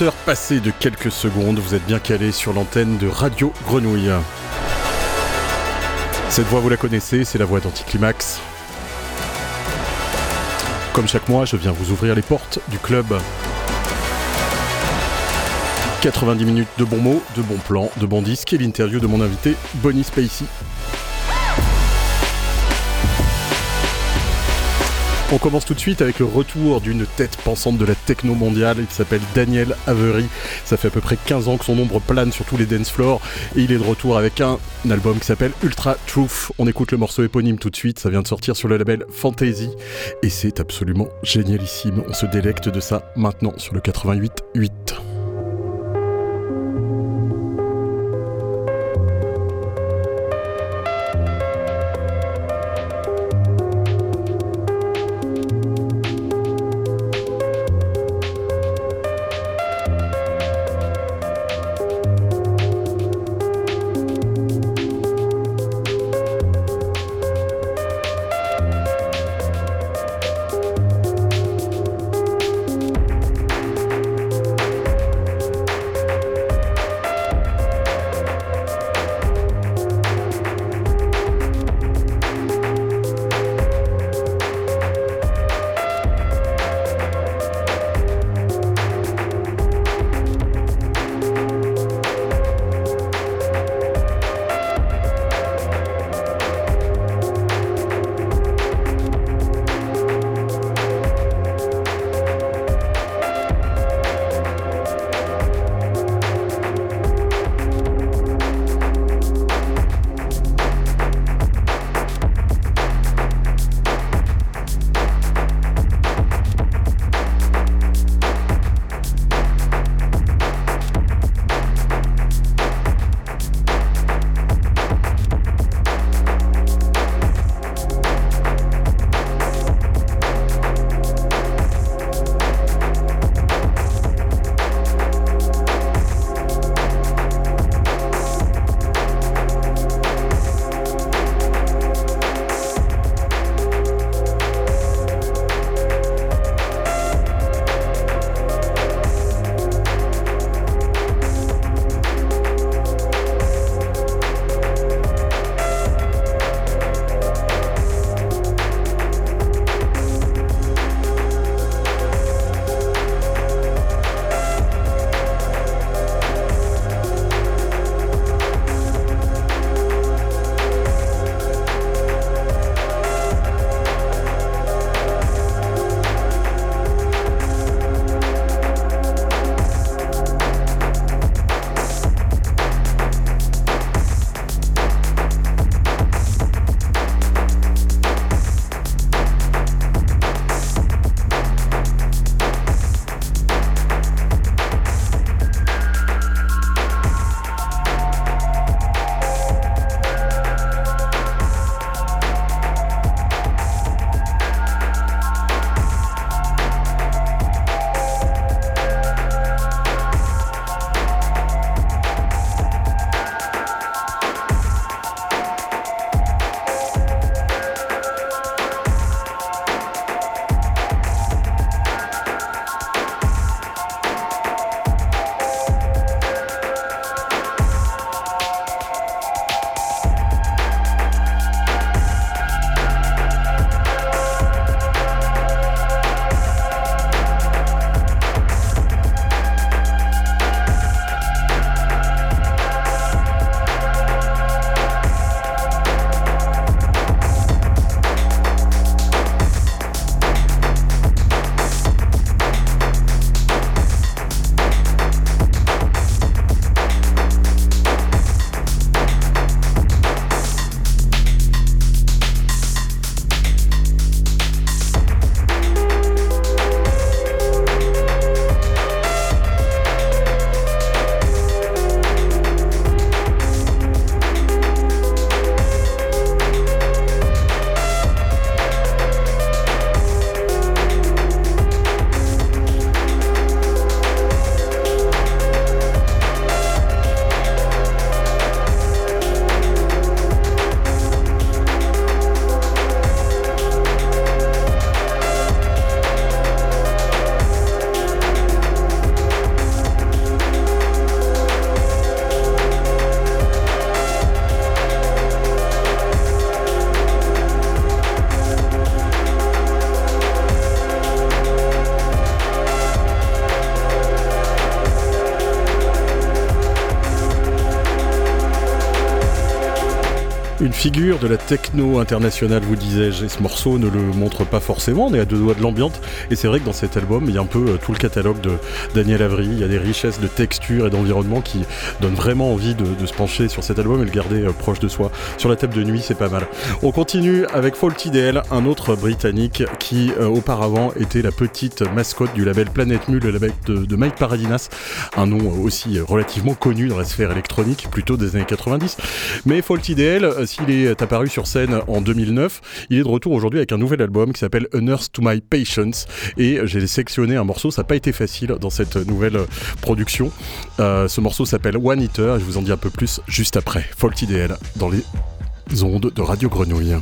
20 heures passées de quelques secondes, vous êtes bien calé sur l'antenne de Radio Grenouille. Cette voix, vous la connaissez, c'est la voix d'Anticlimax. Comme chaque mois, je viens vous ouvrir les portes du club. 90 minutes de bons mots, de bons plans, de bons disques et l'interview de mon invité, Bonnie Spacey. On commence tout de suite avec le retour d'une tête pensante de la techno mondiale. Il s'appelle Daniel Avery. Ça fait à peu près 15 ans que son ombre plane sur tous les dance floors. Et il est de retour avec un, album qui s'appelle Ultra Truth. On écoute le morceau éponyme tout de suite. Ça vient de sortir sur le label Fantasy. Et c'est absolument génialissime. On se délecte de ça maintenant sur le 88.8. Une figure de la techno internationale, vous disais-je, et ce morceau ne le montre pas forcément, on est à deux doigts de l'ambiance, et c'est vrai que dans cet album, il y a un peu euh, tout le catalogue de Daniel Avery, il y a des richesses de texture et d'environnement qui donnent vraiment envie de, se pencher sur cet album et le garder euh, proche de soi. Sur la table de nuit, c'est pas mal. On continue avec Faulty DL, un autre britannique qui euh, auparavant était la petite mascotte du label Planète Mule, le label de, Mike Paradinas, un nom aussi relativement connu dans la sphère électronique, plutôt des années 90. Mais Faulty DL, s'il est apparu sur scène en 2009, il est de retour aujourd'hui avec un nouvel album qui s'appelle A Nurse to My Patience et j'ai sélectionné un morceau, ça n'a pas été facile dans cette nouvelle production. Euh, ce morceau s'appelle One Eater je vous en dis un peu plus juste après. Fault IDL dans les ondes de Radio Grenouille.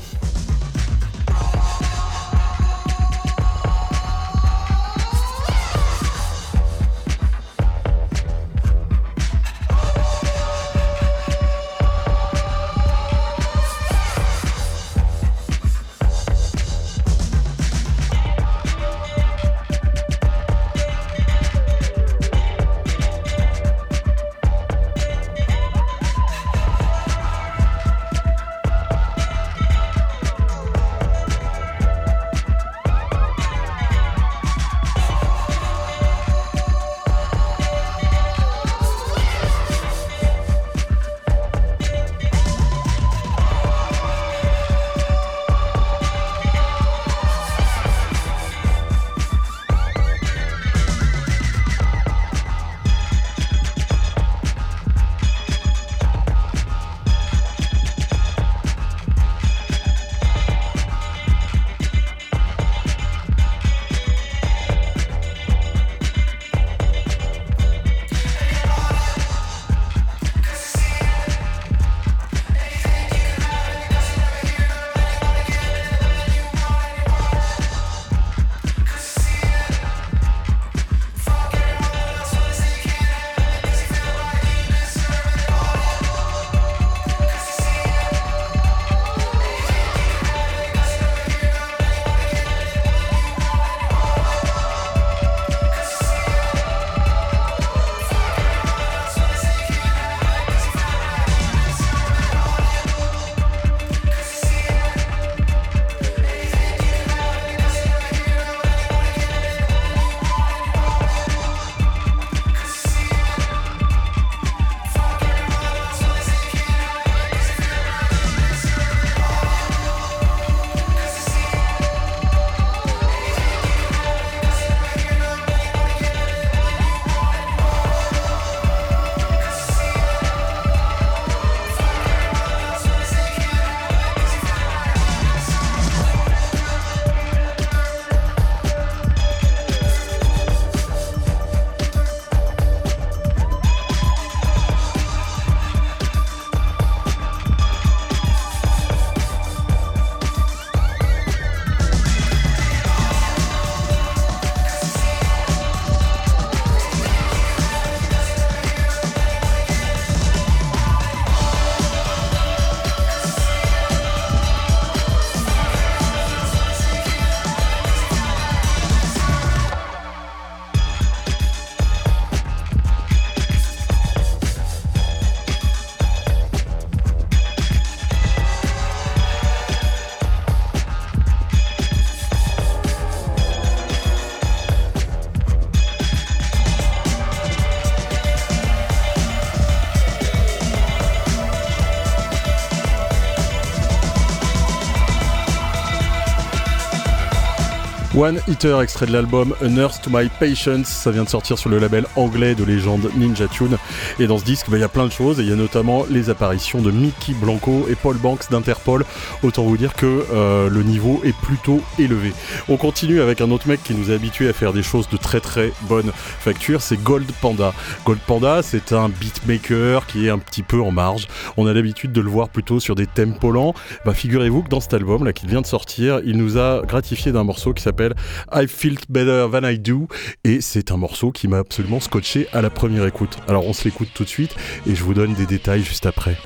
One Eater, extrait de l'album A Nurse to My Patience. Ça vient de sortir sur le label anglais de légende Ninja Tune. Et dans ce disque, bah, il y a plein de choses. Et il y a notamment les apparitions de Mickey Blanco et Paul Banks d'Interpol. Autant vous dire que euh, le niveau est plutôt élevé. On continue avec un autre mec qui nous a habitués à faire des choses de très très bonne facture. C'est Gold Panda. Gold Panda, c'est un beatmaker qui est un petit peu en marge. On a l'habitude de le voir plutôt sur des tempos lents. Bah, figurez-vous que dans cet album là qui vient de sortir, il nous a gratifié d'un morceau qui s'appelle I Felt Better Than I Do et c'est un morceau qui m'a absolument scotché à la première écoute. Alors on se l'écoute tout de suite et je vous donne des détails juste après.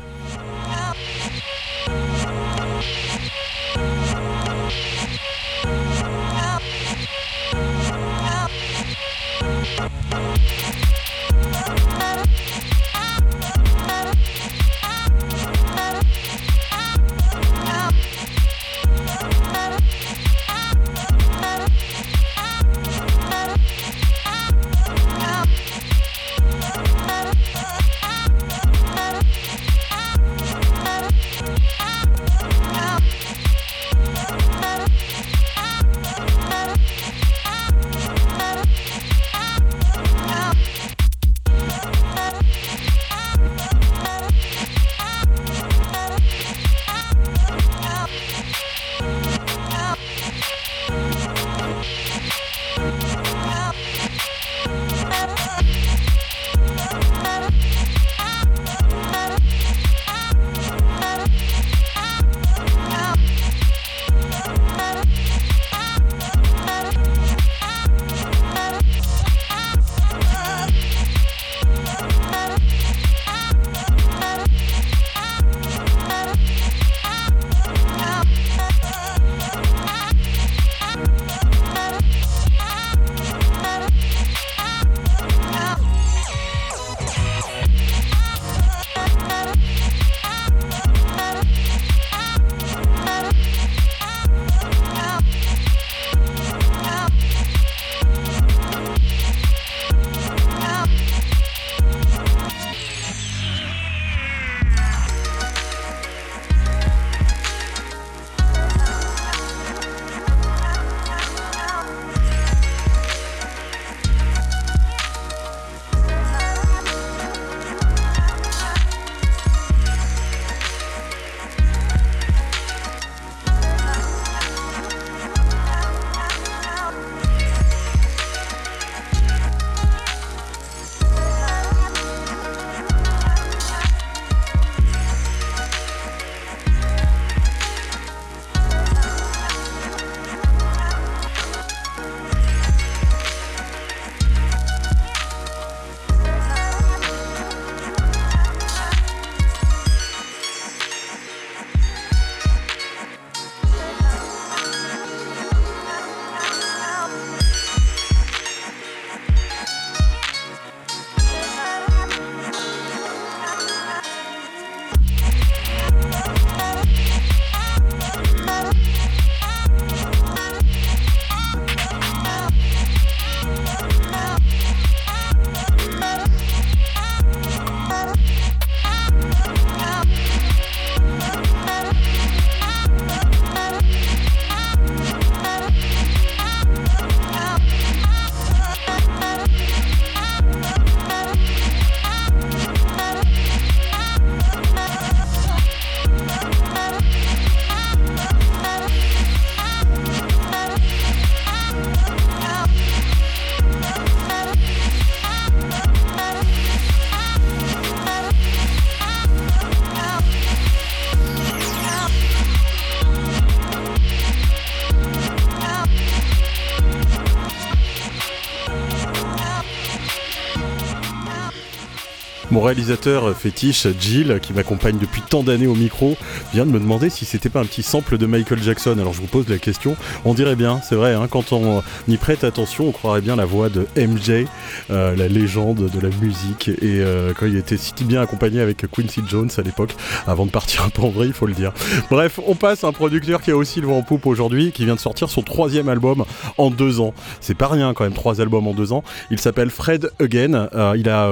Réalisateur fétiche, Jill, qui m'accompagne depuis tant d'années au micro, vient de me demander si c'était pas un petit sample de Michael Jackson. Alors je vous pose la question, on dirait bien, c'est vrai, hein, quand on y prête attention, on croirait bien la voix de MJ, euh, la légende de la musique, et euh, quand il était si bien accompagné avec Quincy Jones à l'époque, avant de partir un peu en vrai, il faut le dire. Bref, on passe à un producteur qui a aussi le vent en poupe aujourd'hui, qui vient de sortir son troisième album en deux ans. C'est pas rien quand même, trois albums en deux ans. Il s'appelle Fred Again. Euh, il a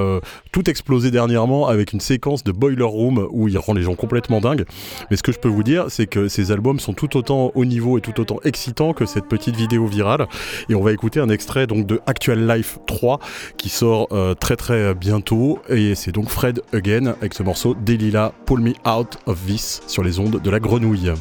tout explosé dernièrement avec une séquence de Boiler Room où il rend les gens complètement dingues. Mais ce que je peux vous dire, c'est que ces albums sont tout autant haut niveau et tout autant excitants que cette petite vidéo virale. Et on va écouter un extrait donc de Actual Life 3 qui sort euh, très très bientôt. Et c'est donc Fred Again avec ce morceau Delilah Pull Me Out of This sur les ondes de la grenouille.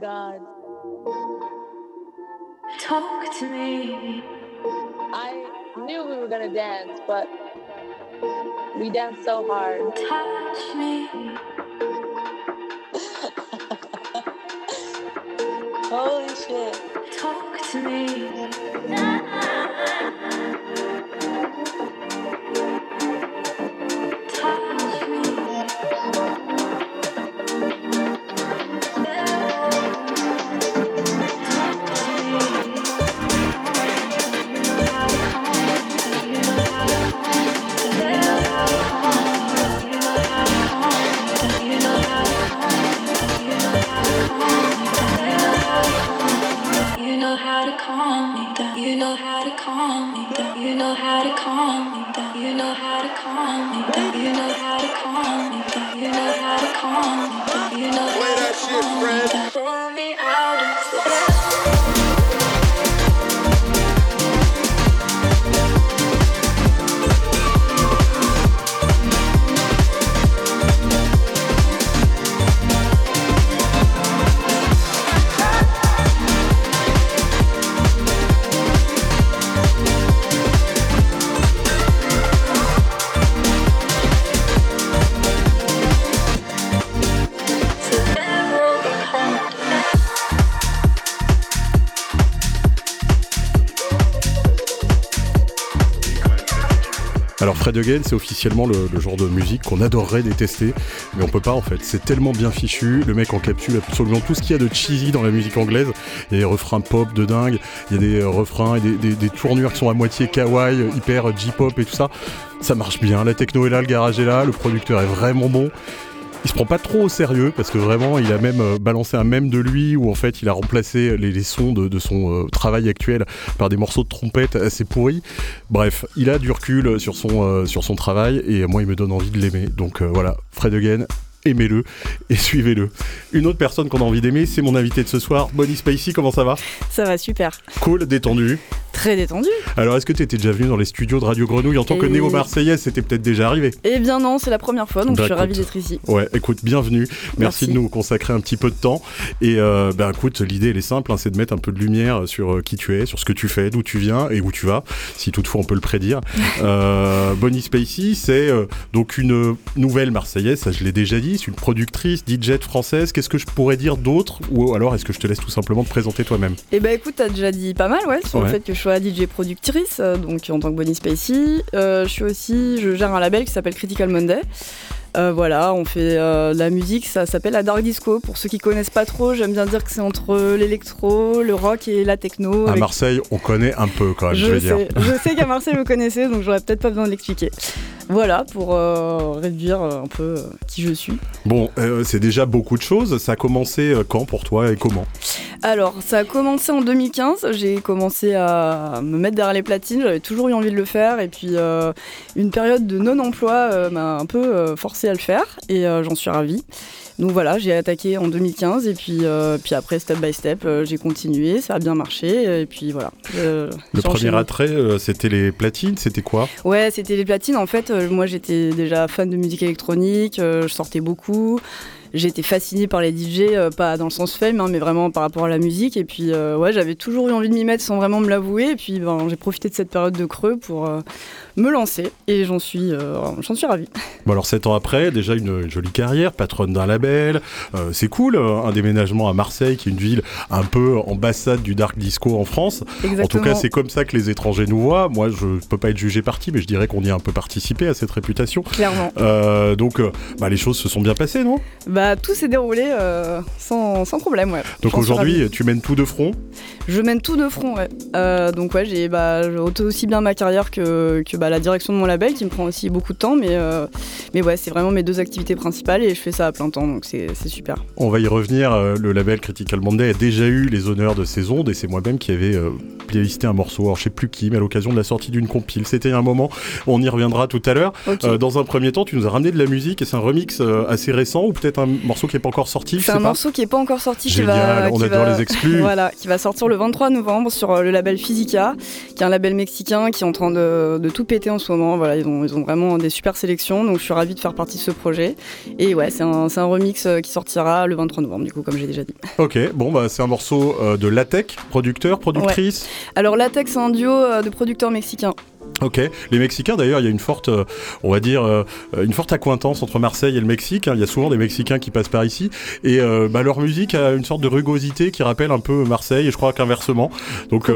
God. Talk to me. I knew we were gonna dance, but we danced so hard. Touch me. Holy shit. Talk to me. know how to calm me down. You know how to calm me down. You know how to calm me down. You know how to calm me down. You know how to calm me down. Fred Again, c'est officiellement le, genre de musique qu'on adorerait détester, mais on peut pas en fait. C'est tellement bien fichu, le mec encapsule absolument tout ce qu'il y a de cheesy dans la musique anglaise. Il y a des refrains pop de dingue, il y a des euh, refrains et des, tournures qui sont à moitié kawaii, hyper J-pop et tout ça. Ça marche bien, la techno est là, le garage est là, le producteur est vraiment bon il se prend pas trop au sérieux parce que vraiment il a même euh, balancé un mème de lui où en fait il a remplacé les, sons de, son euh, travail actuel par des morceaux de trompette assez pourris. Bref, il a du recul sur son, euh, sur son travail et moi il me donne envie de l'aimer. Donc voilà, Fred Again, aimez-le et suivez-le. Une autre personne qu'on a envie d'aimer, c'est mon invité de ce soir, Bonnie Spacey, comment ça va? Ça va super. Cool, détendu. Très détendu. Alors, est-ce que tu étais déjà venu dans les studios de Radio Grenouille en tant que Et- néo-marseillaise C'était peut-être déjà arrivé. Eh bien non, c'est la première fois, donc Bah, je suis ravie écoute. d'être ici. Ouais, écoute, bienvenue. Merci, Merci. de nous consacrer un petit peu de temps. Et euh, ben écoute, l'idée elle est simple, hein, c'est de mettre un peu de lumière sur euh, qui tu es, sur ce que tu fais, d'où tu viens et où tu vas, si toutefois on peut le prédire. euh, Bonnie Spacey, c'est donc une nouvelle Marseillaise, ça je l'ai déjà dit, c'est une productrice, DJ française. Qu'est-ce que je pourrais dire d'autre? Ou alors est-ce que je te laisse tout simplement te présenter toi-même? Eh ben écoute, t'as déjà dit pas mal, ouais, sur Ouais. le fait que je DJ productrice, euh, donc en tant que Bonnie Spacey. Euh, je suis aussi, je gère un label qui s'appelle Critical Monday. Euh, voilà, on fait euh, de la musique, ça s'appelle la dark disco. Pour ceux qui connaissent pas trop, j'aime bien dire que c'est entre l'électro, le rock et la techno. À avec- Marseille, on connaît un peu quand même, je, je vais dire. sais, je sais qu'à Marseille vous connaissez, donc j'aurais peut-être pas besoin de l'expliquer. Voilà, pour euh, réduire euh, un peu euh, qui je suis. Bon, euh, c'est déjà beaucoup de choses. Ça a commencé euh, quand pour toi et comment? Alors, ça a commencé en 2015. J'ai commencé à me mettre derrière les platines. J'avais toujours eu envie de le faire. Et puis, euh, une période de non-emploi euh, m'a un peu euh, forcé à le faire. Et euh, j'en suis ravie. Donc voilà, j'ai attaqué en 2015. Et puis, euh, puis après, step by step, euh, j'ai continué. Ça a bien marché. Et puis voilà. Le premier attrait, c'était les platines, c'était quoi? Ouais, c'était les platines. En fait, moi, j'étais déjà fan de musique électronique. je sortais beaucoup. J'étais fascinée par les DJ, euh, pas dans le sens fame, hein, mais vraiment par rapport à la musique. Et puis, euh, ouais, j'avais toujours eu envie de m'y mettre sans vraiment me l'avouer. Et puis, ben, j'ai profité de cette période de creux pour euh, me lancer. Et j'en suis, euh, j'en suis ravie. Bon alors sept ans après, déjà une, une jolie carrière, patronne d'un label, euh, c'est cool, euh, un déménagement à Marseille qui est une ville un peu ambassade du dark disco en France. Exactement. En tout cas c'est comme ça que les étrangers nous voient. Moi je peux pas être jugé parti mais je dirais qu'on y a un peu participé à cette réputation. Clairement. Euh, donc bah, les choses se sont bien passées non? Bah, tout s'est déroulé euh, sans, sans problème, ouais. Donc aujourd'hui tu mènes tout de front? Je mène tout de front, ouais. Euh, donc ouais, j'ai bah, aussi bien ma carrière que, que bah, la direction de mon label qui me prend aussi beaucoup de temps, mais, euh, mais ouais, c'est vraiment mes deux activités principales et je fais ça à plein temps, donc c'est super. On va y revenir. euh, le label Critical Monday a déjà eu les honneurs de ces ondes et c'est moi-même qui avais euh, playlisté un morceau. Alors je sais plus qui, mais à l'occasion de la sortie d'une compile. C'était un moment. On y reviendra tout à l'heure. Euh, dans un premier temps, tu nous as ramené de la musique et c'est un remix euh, assez récent ou peut-être un morceau qui est pas encore sorti. C'est un pas. morceau qui est pas encore sorti, qui Génial. va, on qui adore va- les exclus. Voilà, qui va sortir le 23 novembre sur le label Physica, qui est un label mexicain qui est en train de, de tout péter en ce moment. Voilà, ils ont, ils ont vraiment des super sélections, donc je suis ravie de faire partie de ce projet. Et ouais, c'est un, un remix euh, qui sortira le 23 novembre, du coup, comme j'ai déjà dit. Ok. Bon bah c'est un morceau euh, de Latec, producteur, productrice? Alors Latex, c'est un duo euh, de producteurs mexicains. Ok. Les Mexicains d'ailleurs, il y a une forte, euh, on va dire, euh, une forte accointance entre Marseille et le Mexique. hein. Il y a souvent des Mexicains qui passent par ici et euh, bah, leur musique a une sorte de rugosité qui rappelle un peu Marseille. Et je crois qu'inversement. Donc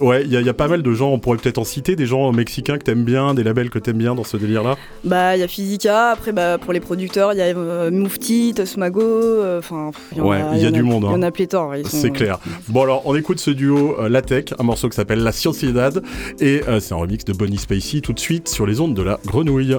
ouais, il y, a- il y a pas mal de gens. On pourrait peut-être en citer des gens mexicains que t'aimes bien, des labels que t'aimes bien dans ce délire-là. Bah, il y a Physica, après, bah, pour les producteurs, il y a Mufti, Tosmago, enfin, il y Ouais, y a du monde, Il y hein. en a pléthore. ils sont- C'est clair. Bon alors, on écoute ce duo euh, Latec, un morceau qui s'appelle La Sociedad et c'est un remix de Bonnie Spacey tout de suite sur les ondes de la grenouille.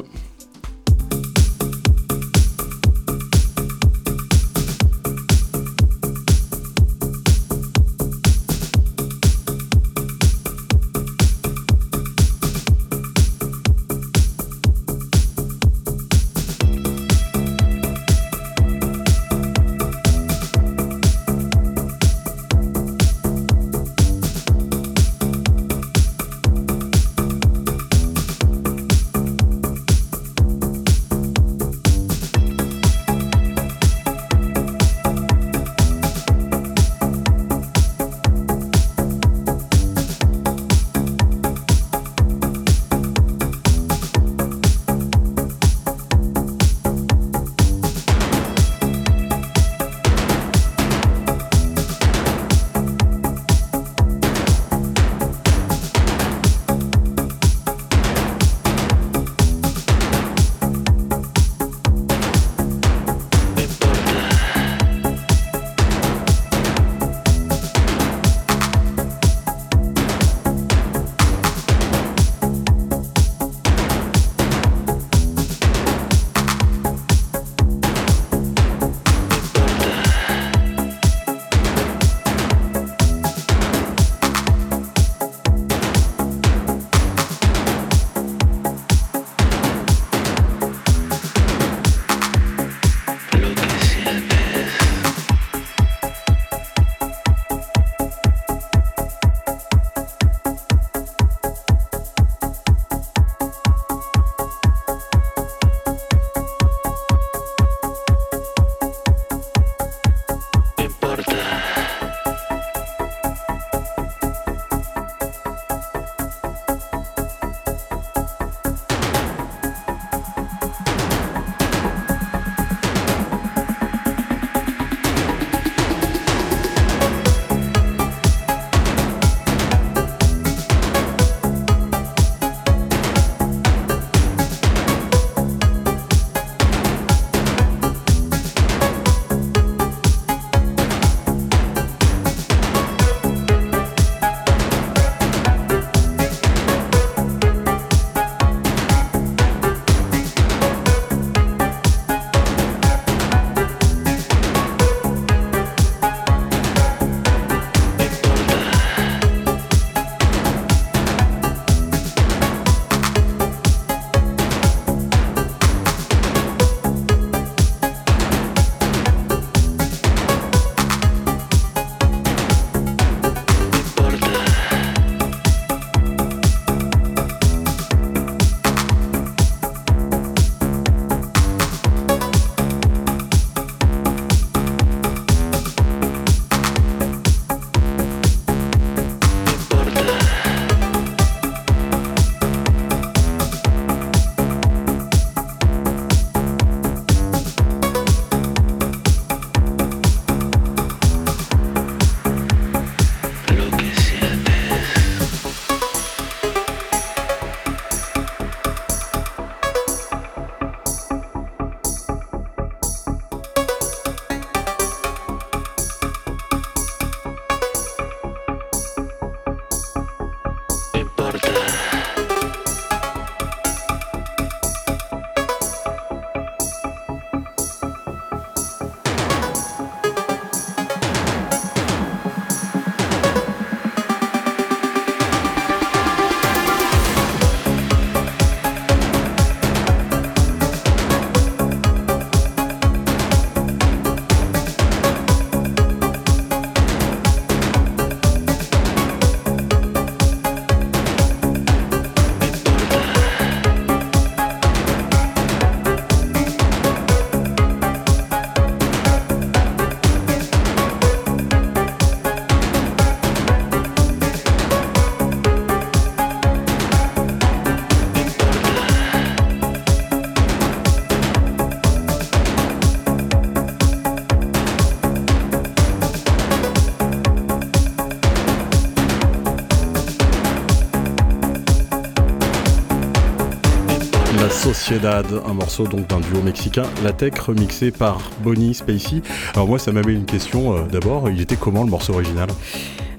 Un morceau donc d'un duo mexicain, La Tech remixé par Bonnie Spacey. Alors moi ça m'avait une question euh, d'abord, il était comment le morceau original?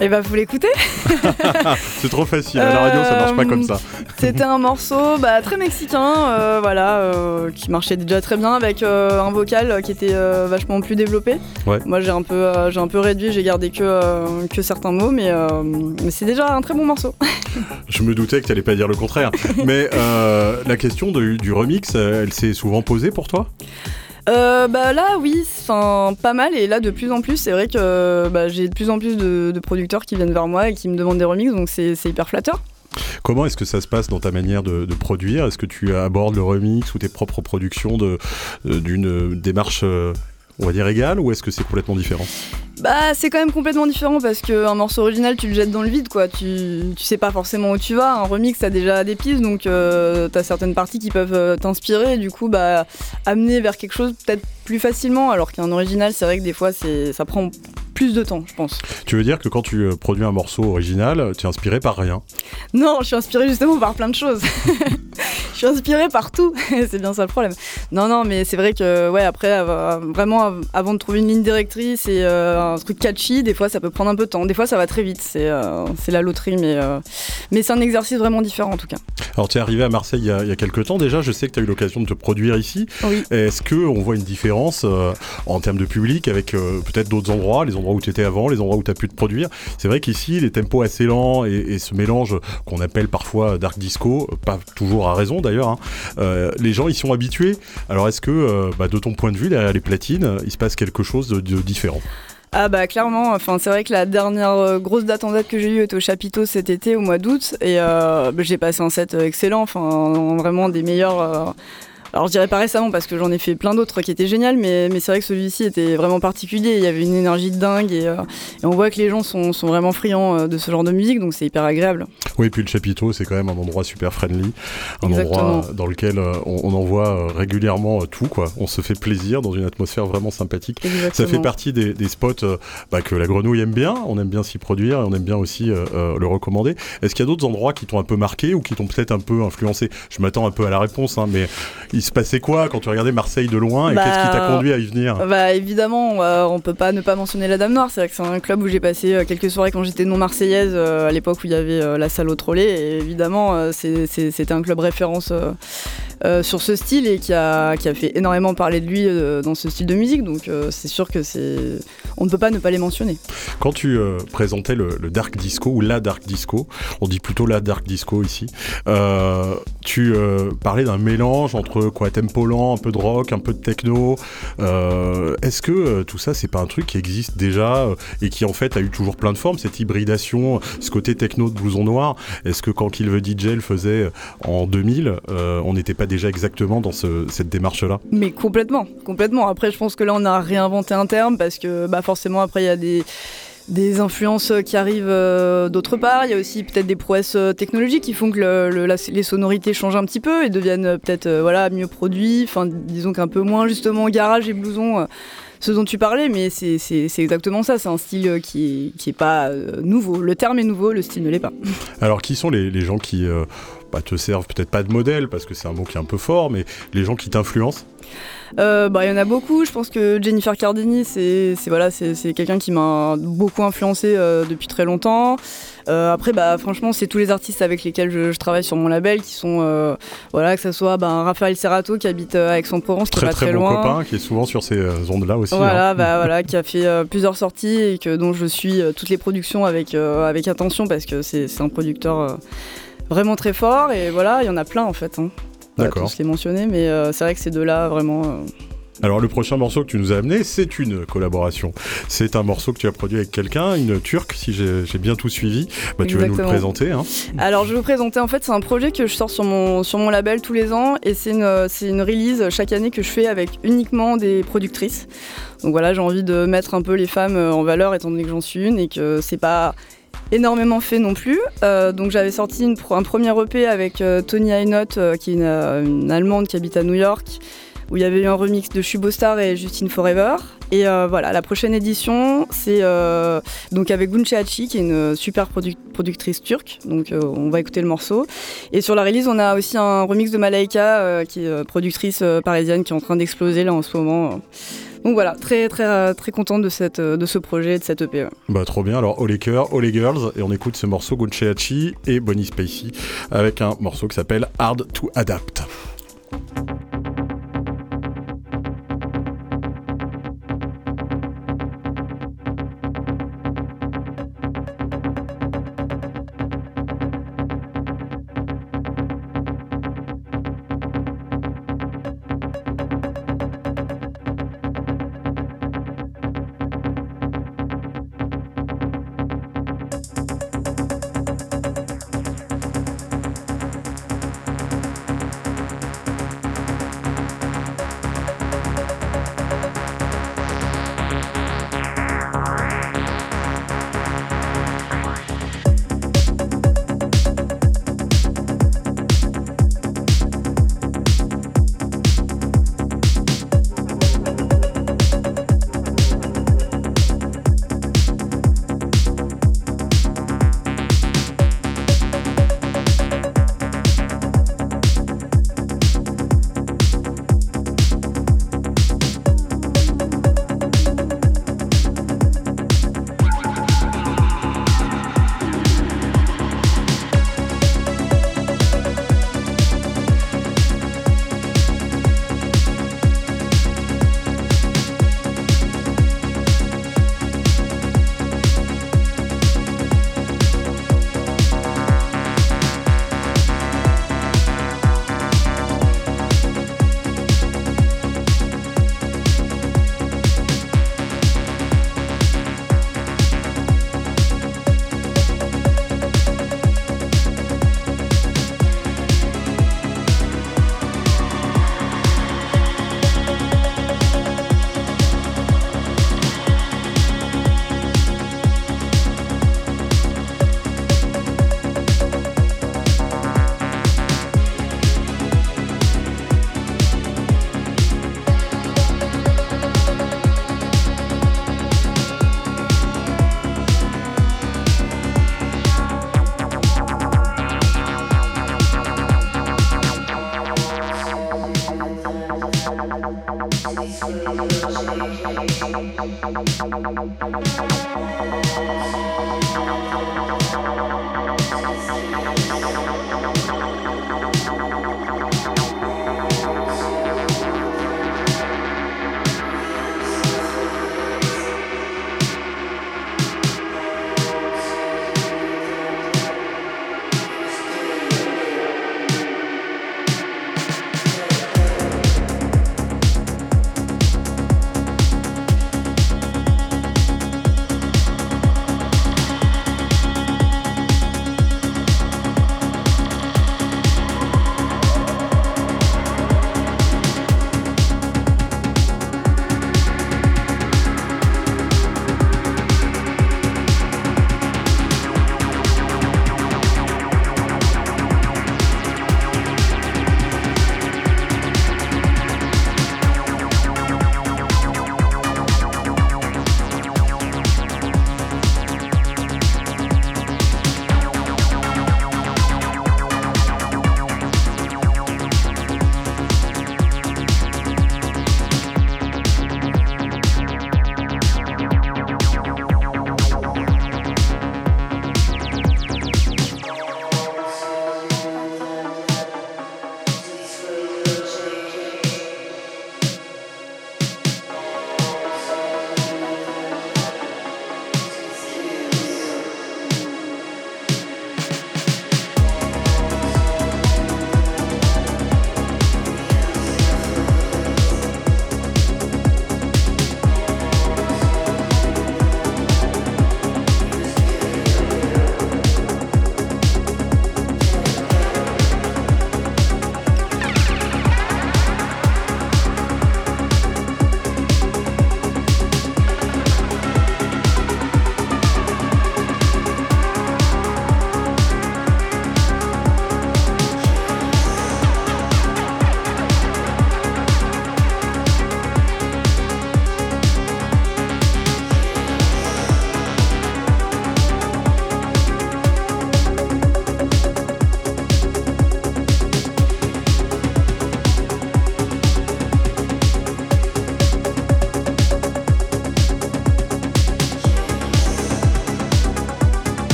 Eh bah, faut l'écouter. C'est trop facile, à la radio ça marche pas comme ça. C'était un morceau bah, très mexicain, euh, voilà, euh, qui marchait déjà très bien avec euh, un vocal qui était euh, vachement plus développé. Ouais. Moi j'ai un peu, euh, j'ai un peu réduit, j'ai gardé que, euh, que certains mots, mais, euh, mais c'est déjà un très bon morceau. Je me doutais que tu pas dire le contraire. Mais euh, la question de- du remix, elle s'est souvent posée pour toi? Euh, bah là oui, enfin pas mal et là de plus en plus c'est vrai que bah, j'ai de plus en plus de, de producteurs qui viennent vers moi et qui me demandent des remixes donc c'est hyper flatteur. Comment est-ce que ça se passe dans ta manière de, produire? Est-ce que tu abordes le remix ou tes propres productions euh, d'une démarche, euh, on va dire, égale ou est-ce que c'est complètement différent? Bah c'est quand même complètement différent parce qu'un morceau original tu le jettes dans le vide quoi, tu, sais pas forcément où tu vas, un remix t'as déjà des pistes donc euh, t'as certaines parties qui peuvent euh, t'inspirer et du coup bah amener vers quelque chose peut-être plus facilement. Alors qu'un original c'est vrai que des fois ça prend plus de temps je pense. Tu veux dire que quand tu euh, produis un morceau original, tu es inspiré par rien Non, je suis inspirée justement par plein de choses. je suis inspirée par tout. c'est bien ça le problème. Non, non, mais c'est vrai que, ouais, après, vraiment, av- avant de trouver une ligne directrice et euh, un truc catchy, des fois, ça peut prendre un peu de temps. Des fois, ça va très vite. C'est euh, la loterie, mais, euh, mais c'est un exercice vraiment différent en tout cas. Alors tu es arrivé à Marseille il y a, il y a quelques temps déjà, je sais que tu as eu l'occasion de te produire ici. Oui. Est-ce qu'on voit une différence en termes de public avec peut-être d'autres endroits, les endroits où tu étais avant, les endroits où tu as pu te produire C'est vrai qu'ici, les tempos assez lents et, ce mélange qu'on appelle parfois dark disco, pas toujours à raison d'ailleurs, hein, euh, les gens y sont habitués. Alors est-ce que, euh, bah, de ton point de vue, derrière les platines, euh, il se passe quelque chose de, différent? Ah bah clairement, enfin c'est vrai que la dernière euh, grosse date en date que j'ai eue était au Chapiteau cet été au mois d'août et euh, bah, j'ai passé un set euh, excellent, enfin vraiment des meilleurs. Alors je dirais pas récemment parce que j'en ai fait plein d'autres qui étaient géniales, mais, mais c'est vrai que celui-ci était vraiment particulier. Il y avait une énergie de dingue et, euh, et on voit que les gens sont, sont vraiment friands euh, de ce genre de musique, donc c'est hyper agréable. Oui, et puis le chapiteau, c'est quand même un endroit super friendly, un Exactement. endroit dans lequel euh, on, on envoie euh, régulièrement tout, quoi. On se fait plaisir dans une atmosphère vraiment sympathique. Exactement. Ça fait partie des, des spots bah, que la grenouille aime bien, on aime bien s'y produire et on aime bien aussi euh, le recommander. Est-ce qu'il y a d'autres endroits qui t'ont un peu marqué ou qui t'ont peut-être un peu influencé? Je m'attends un peu à la réponse, hein, mais il se passait quoi quand tu regardais Marseille de loin et Bah, qu'est-ce qui t'a conduit à y venir? Bah évidemment, euh, on peut pas ne pas mentionner la Dame Noire. C'est vrai que c'est un club où j'ai passé euh, quelques soirées quand j'étais non marseillaise, euh, à l'époque où il y avait euh, la salle au trolley. Et évidemment, c'était un club référence sur ce style et qui a, qui a fait énormément parler de lui dans ce style de musique. Donc c'est sûr que c'est, on ne peut pas ne pas les mentionner. Quand tu euh, présentais le, le dark disco ou la dark disco, on dit plutôt la dark disco ici, euh, tu euh, parlais d'un mélange entre quoi tempo lent, un peu de rock, un peu de techno. Est-ce que tout ça, c'est pas un truc qui existe déjà et qui en fait a eu toujours plein de formes, cette hybridation, ce côté techno de blouson noir? Est-ce que quand Kill the DJ le faisait en 2000, euh, on n'était pas déjà exactement dans ce- cette démarche-là? Mais complètement, complètement. Après, je pense que là, on a réinventé un terme parce que bah, forcément, après, il y a des, des influences qui arrivent euh, d'autre part. Il y a aussi peut-être des prouesses euh, technologiques qui font que les sonorités changent un petit peu et deviennent euh, peut-être voilà, mieux produits. Enfin, disons qu'un peu moins justement garage et blouson. ce dont tu parlais, mais c'est exactement ça. C'est un style qui, qui est pas nouveau. Le terme est nouveau, le style ne l'est pas. Alors, qui sont les, les gens qui bah, te servent peut-être pas de modèle, parce que c'est un mot qui est un peu fort, mais les gens qui t'influencent? Euh, bah, il y en a beaucoup. Je pense que Jennifer Cardini, c'est voilà, quelqu'un qui m'a beaucoup influencé euh, depuis très longtemps. Euh, après, bah, franchement, c'est tous les artistes avec lesquels je, je travaille sur mon label qui sont, euh, voilà, que ce soit ben, Raphaël Serrato qui habite euh, à Aix-en-Provence, qui est Très pas très, très bon loin. copain, qui est souvent sur ces ondes-là aussi. hein. Voilà, bah, voilà, qui a fait plusieurs sorties et que, dont je suis toutes les productions avec, avec attention parce que c'est un producteur vraiment très fort. Et voilà, il y en a plein en fait. Hein. Pas tous les mentionner, mais euh, c'est vrai que ces deux-là, vraiment. euh, Alors le prochain morceau que tu nous as amené, c'est une collaboration. C'est un morceau que tu as produit avec quelqu'un, une turque, si j'ai bien tout suivi. Bah, tu vas nous le présenter. Hein. Alors je vais vous présenter en fait c'est un projet que je sors sur mon, sur mon label tous les ans et c'est une, c'est une release chaque année que je fais avec uniquement des productrices. Donc voilà j'ai envie de mettre un peu les femmes euh, en valeur étant donné que j'en suis une et que c'est pas énormément fait non plus. Euh, donc j'avais sorti un premier EP avec euh, Tony Einot euh, qui est une, allemande qui habite à New York. où il y avait eu un remix de Shubostar et Justine Forever. Et voilà, la prochaine édition, c'est donc avec Gunche Hachi, qui est une super productrice turque. Donc on va écouter le morceau. Et sur la release, on a aussi un remix de Malaika, qui est productrice parisienne, qui est en train d'exploser là en ce moment. Donc voilà, très très très contente de cette de ce projet, de cette EP. Bah trop bien. Alors All cœurs, All girls, et on écoute ce morceau Gunche Hachi et Bonnie Spacey avec un morceau qui s'appelle Hard to Adapt.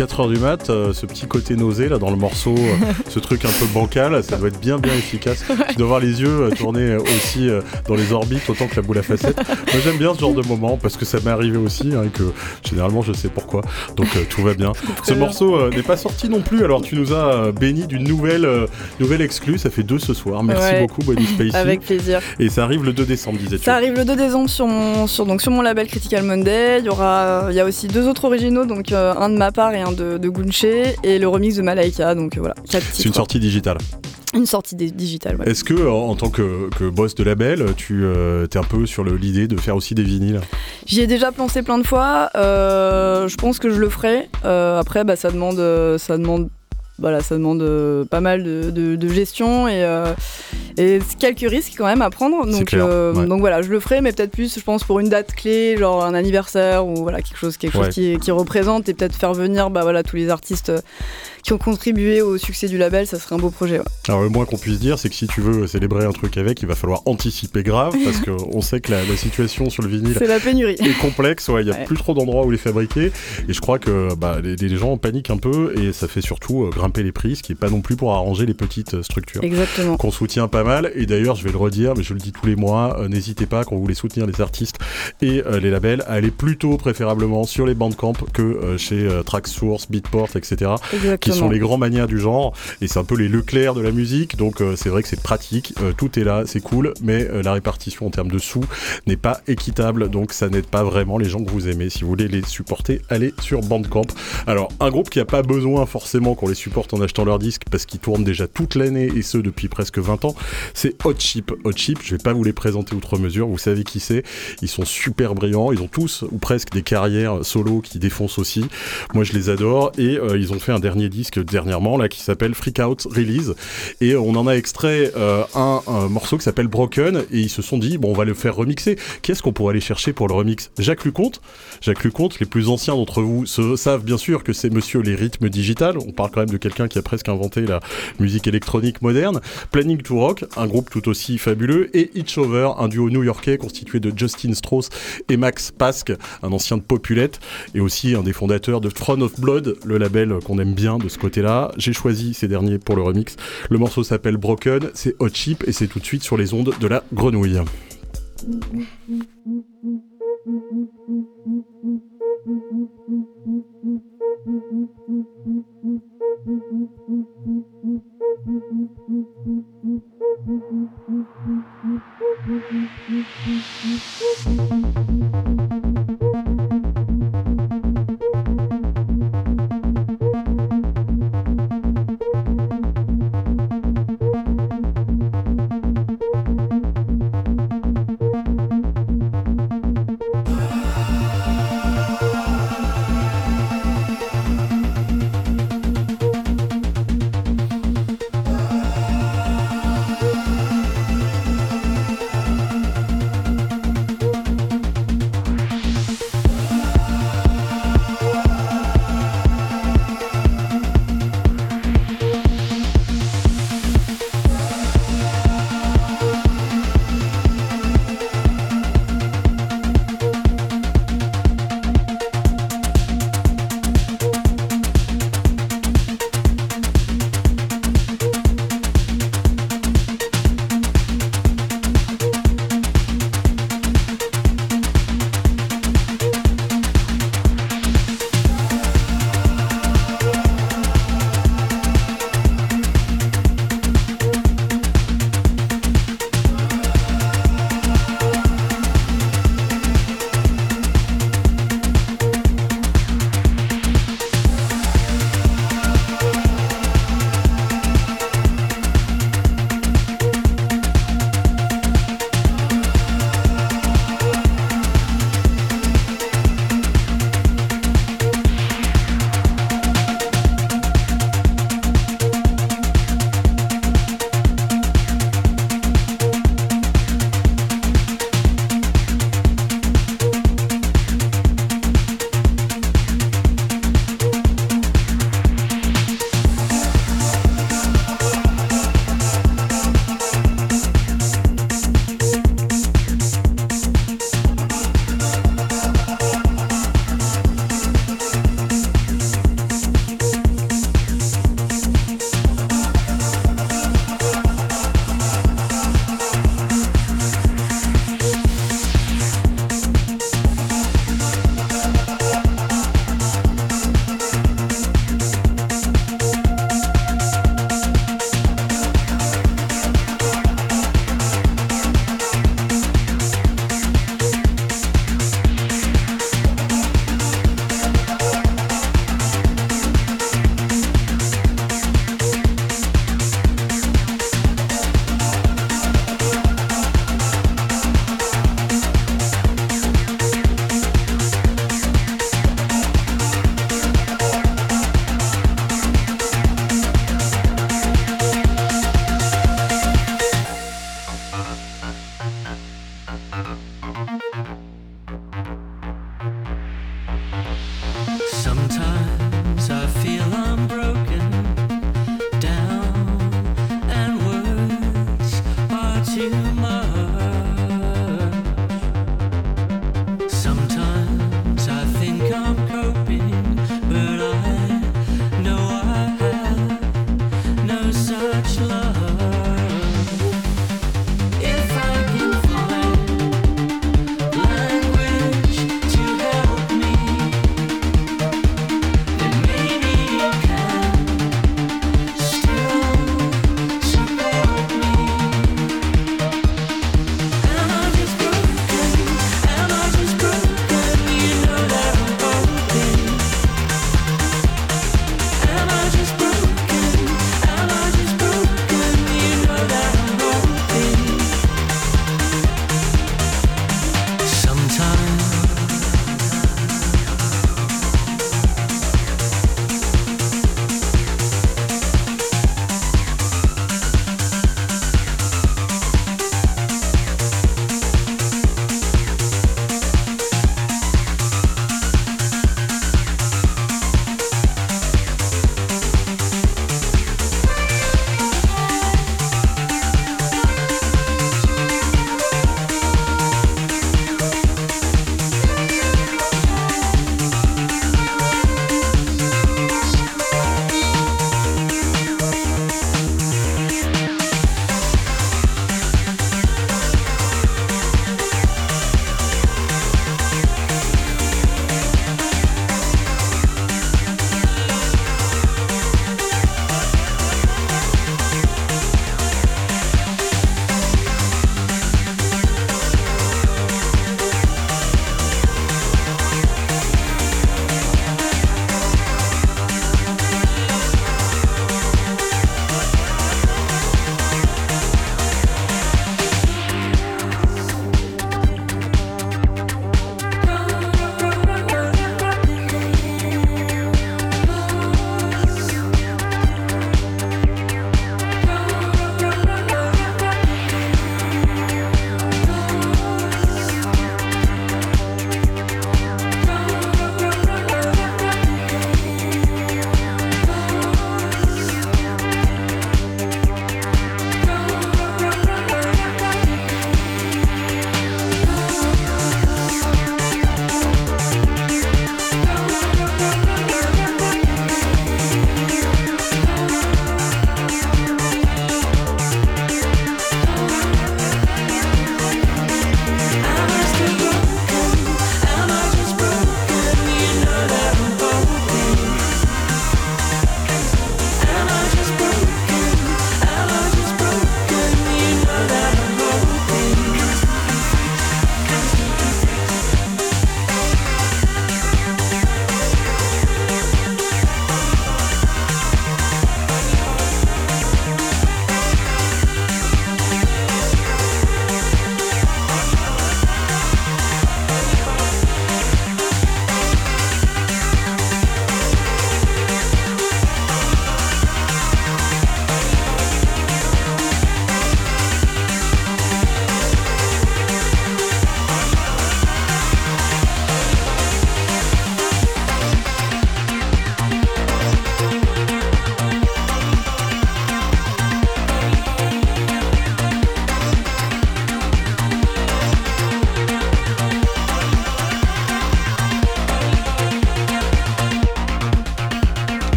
4h du mat, euh, ce petit côté nausée là dans le morceau, euh, ce truc un peu bancal, ça doit être bien bien efficace. Dois avoir les yeux euh, tournés aussi dans les orbites autant que la boule à facettes. Moi j'aime bien ce genre de moment parce que ça m'est arrivé aussi hein, et que généralement je sais pourquoi. Donc tout va bien. Ce morceau n'est pas sorti non plus. Alors tu nous as béni d'une nouvelle nouvelle exclue. Ça fait deux ce soir. Merci beaucoup Bonnie Spacey. Avec plaisir. Et ça arrive le 2 décembre, disais-tu. Ça arrive le 2 décembre sur mon sur donc sur mon label Critical Monday. Il y aura il y a aussi deux autres originaux donc un de ma part et un de, de Gunche et le remix de Malaika. Donc voilà, C'est une sortie digitale. Une sortie digitale. Ouais. Est-ce que, en, tant que, boss de label, tu euh, es un peu sur l'idée de faire aussi des vinyles? J'y ai déjà pensé plein de fois. Euh, je pense que je le ferai. Euh, après, bah, ça demande, ça demande voilà, ça demande pas mal de, gestion et, quelques risques quand même à prendre. Donc, donc voilà, je le ferai, mais peut-être plus, je pense, pour une date clé, genre un anniversaire ou voilà, quelque chose, quelque chose qui, qui, représente et peut-être faire venir bah, voilà, tous les artistes qui ont contribué au succès du label, ça serait un beau projet. Alors le moins qu'on puisse dire, c'est que si tu veux célébrer un truc avec, il va falloir anticiper grave parce qu'on sait que la, situation sur le vinyle c'est la pénurie. est complexe. Il n'y a plus trop d'endroits où les fabriquer et je crois que bah, les, les, gens paniquent un peu et ça fait surtout grimper les prix, ce qui est pas non plus pour arranger les petites euh, structures. Exactement. Qu'on soutient pas mal. Et d'ailleurs, je vais le redire, mais je le dis tous les mois, euh, n'hésitez pas quand vous voulez soutenir les artistes et euh, les labels à aller plutôt préférablement sur les bandcamp que chez Tracksource, Beatport, etc. Qui sont les grands manias du genre. Et c'est un peu les Leclerc de la musique. Donc c'est vrai que c'est pratique. tout est là, c'est cool. Mais la répartition en termes de sous n'est pas équitable. Donc ça n'aide pas vraiment les gens que vous aimez. Si vous voulez les supporter, allez sur Bandcamp. Alors un groupe qui a pas besoin forcément qu'on les supporte en achetant leur disque parce qu'ils tournent déjà toute l'année et ce depuis presque 20 ans, c'est Hot Chip. Hot Chip, je vais pas vous les présenter outre mesure, vous savez qui c'est. Ils sont super brillants, ils ont tous ou presque des carrières solo qui défoncent aussi. Moi je les adore et euh, ils ont fait un dernier disque dernièrement là qui s'appelle Freak Out Release et on en a extrait euh, un, morceau qui s'appelle Broken et ils se sont dit bon on va le faire remixer. Qu'est-ce qu'on pourrait aller chercher pour le remix? Jacques Luconte. Jacques Luconte, les plus anciens d'entre vous savent bien sûr que c'est monsieur les rythmes digital. On parle quand même de quelqu'un qui a presque inventé la musique électronique moderne, Planning to Rock, un groupe tout aussi fabuleux, et Itch Over, un duo new-yorkais constitué de Justin Strauss et Max Pask, un ancien de Populette, et aussi un des fondateurs de Throne of Blood, le label qu'on aime bien ce côté-là. J'ai choisi ces derniers pour le remix. Le morceau s'appelle Broken, c'est Hot Chip et c'est tout de suite sur les ondes de la grenouille.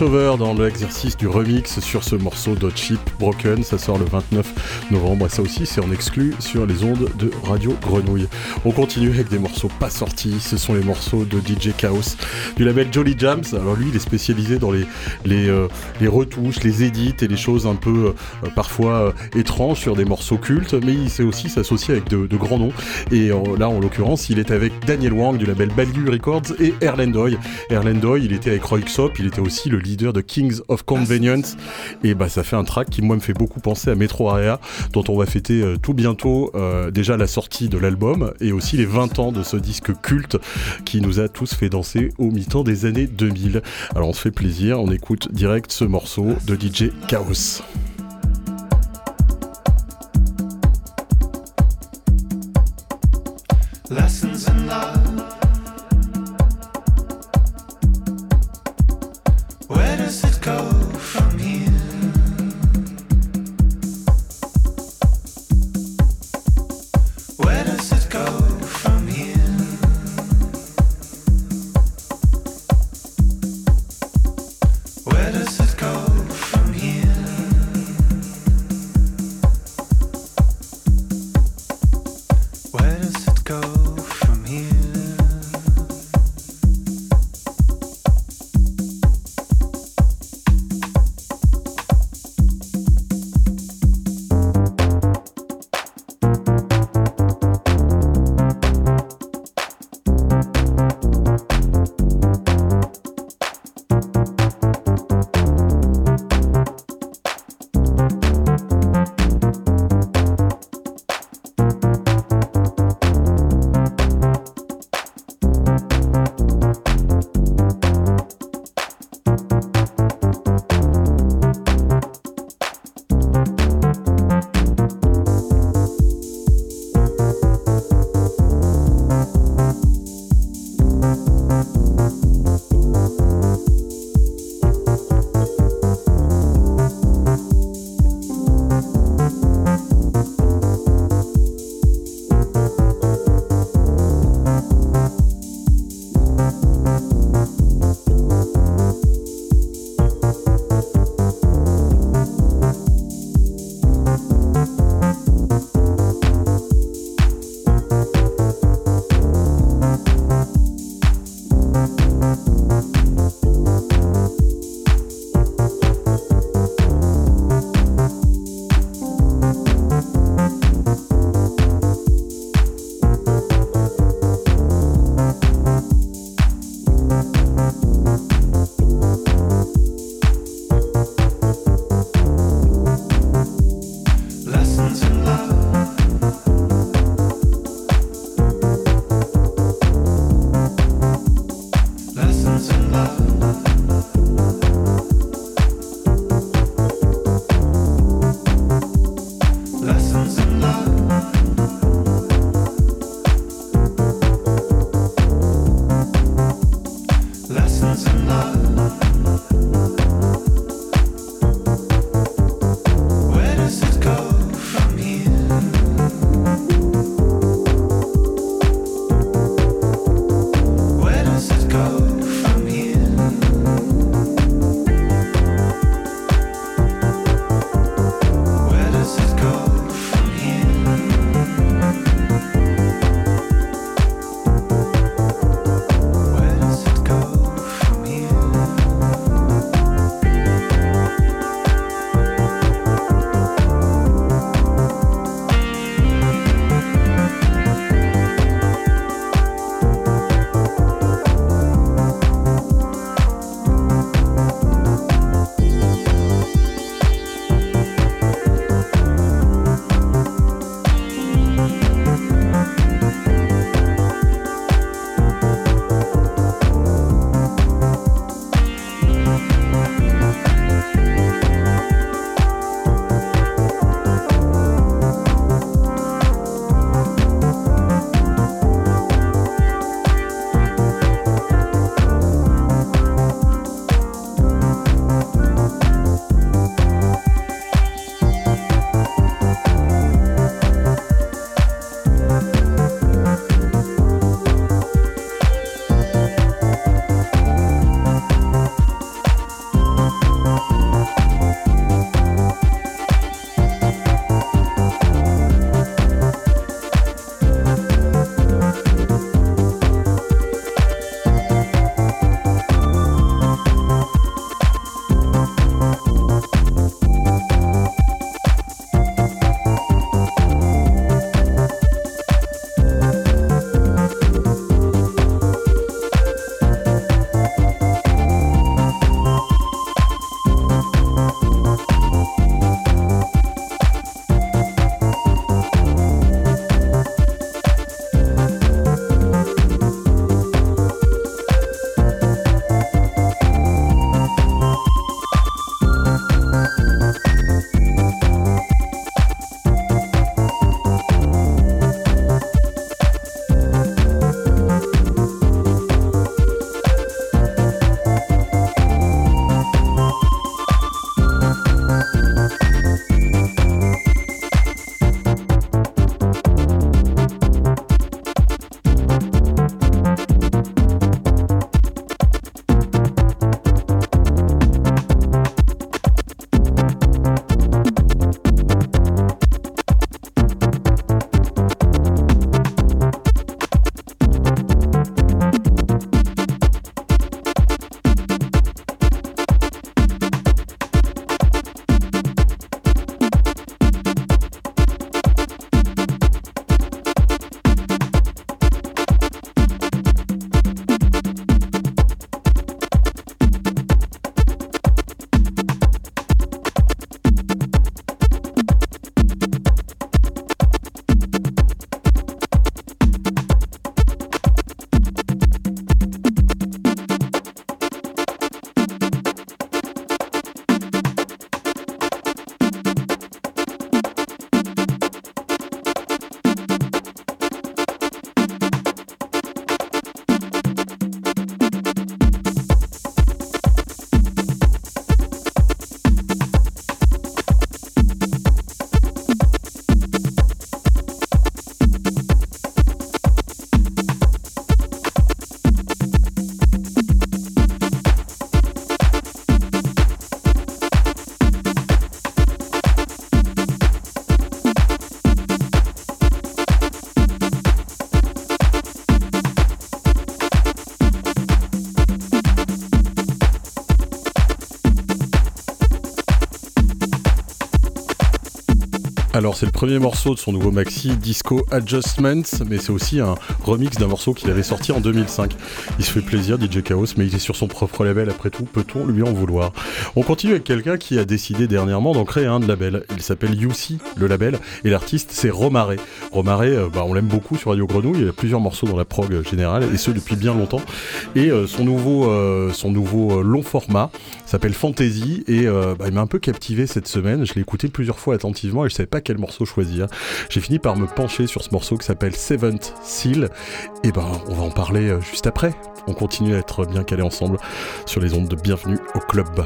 Over dans l'exercice du remix sur ce morceau d'Hot Chip Broken. Ça sort le 29 novembre ça aussi c'est en exclu sur les ondes de Radio Grenouille. On continue avec des morceaux pas sortis. Ce sont les morceaux de DJ Chaos du label Jolly Jams. Alors lui il est spécialisé dans les, les, euh, les retouches, les édits et les choses un peu euh, parfois euh, étranges sur des morceaux cultes, mais il sait aussi s'associer avec de, grands noms. Et là en l'occurrence il est avec Daniel Wang du label Baliu Records et Erlendoy. Erlendoy il était avec Roy Xop, il était aussi le leader de Kings of Convenience. Et bah, ça fait un track qui, moi, me fait beaucoup penser à Metro Area, dont on va fêter euh, tout bientôt euh, déjà la sortie de l'album et aussi les 20 ans de ce disque culte qui nous a tous fait danser au mi-temps des années 2000. Alors, on se fait plaisir, on écoute direct ce morceau de DJ Chaos. C'est le premier morceau de son nouveau maxi Disco Adjustments, mais c'est aussi un remix d'un morceau qu'il avait sorti en 2005. Il se fait plaisir DJ Chaos, mais il est sur son propre label après tout, peut-on lui en vouloir? On continue avec quelqu'un qui a décidé dernièrement d'en créer un de label. Il s'appelle UC, le label, et l'artiste c'est Romaré. Romaré, euh, bah, on l'aime beaucoup sur Radio Grenouille, il y a plusieurs morceaux dans la prog générale, et ce depuis bien longtemps. Et euh, son nouveau, euh, son nouveau long format s'appelle Fantasy, et bah, il m'a un peu captivé cette semaine, je l'ai écouté plusieurs fois attentivement, et je savais pas quel morceau J'ai fini par me pencher sur ce morceau qui s'appelle Seventh Seal. Et ben, on va en parler euh, juste après. On continue à être bien calés ensemble sur les ondes de Bienvenue au Club.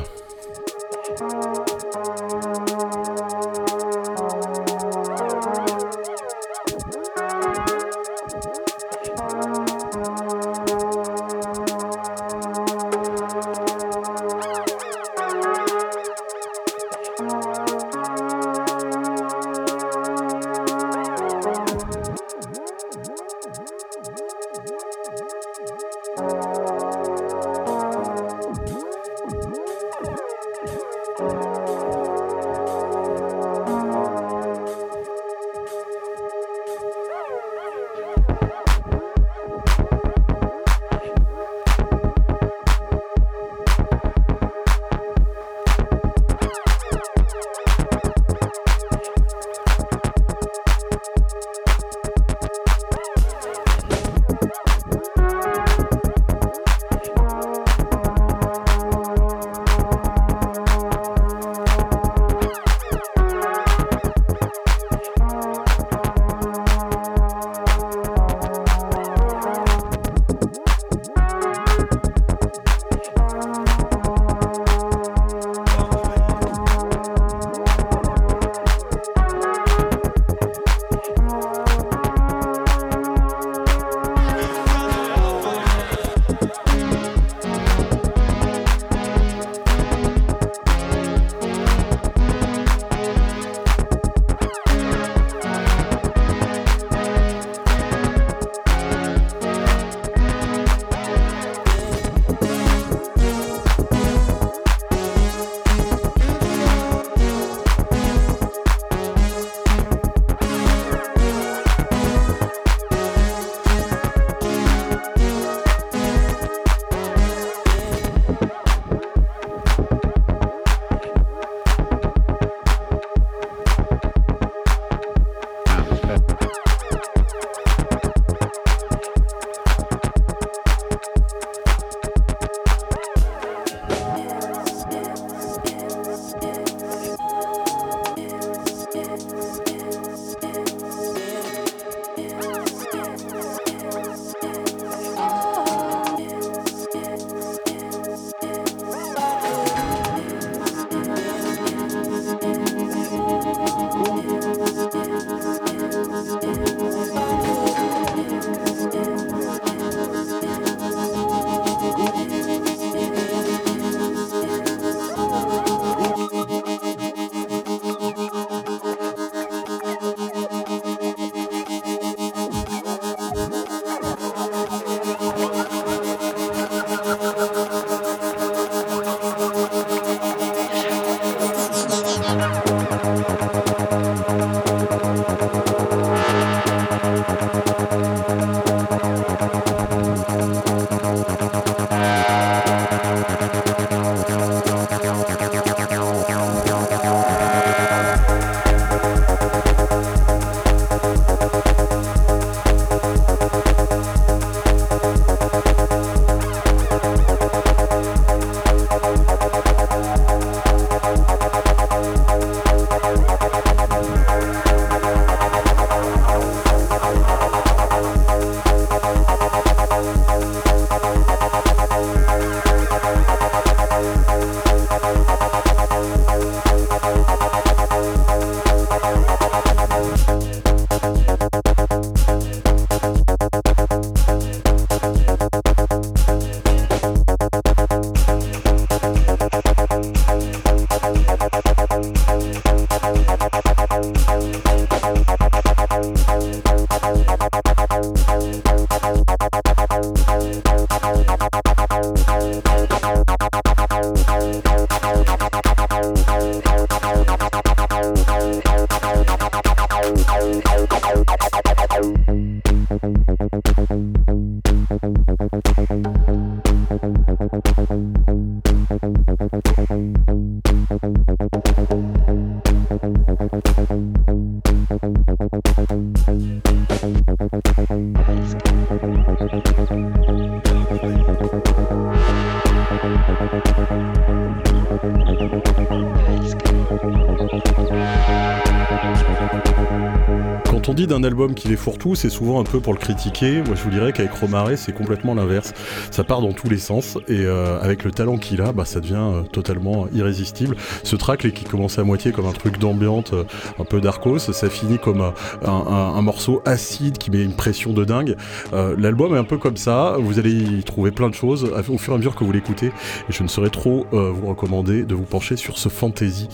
Album qu'il est fourre-tout, c'est souvent un peu pour le critiquer. Moi, je vous dirais qu'avec Romare, c'est complètement l'inverse. Ça part dans tous les sens et euh, avec le talent qu'il a, bah, ça devient euh, totalement irrésistible. Ce track qui commence à moitié comme un truc d'ambiante, euh, un peu d'arcos, ça finit comme un, morceau acide qui met une pression de dingue. L'album est un peu comme ça. Vous allez y trouver plein de choses au fur et à mesure que vous l'écoutez. Et je ne saurais trop vous recommander de vous pencher sur ce fantasy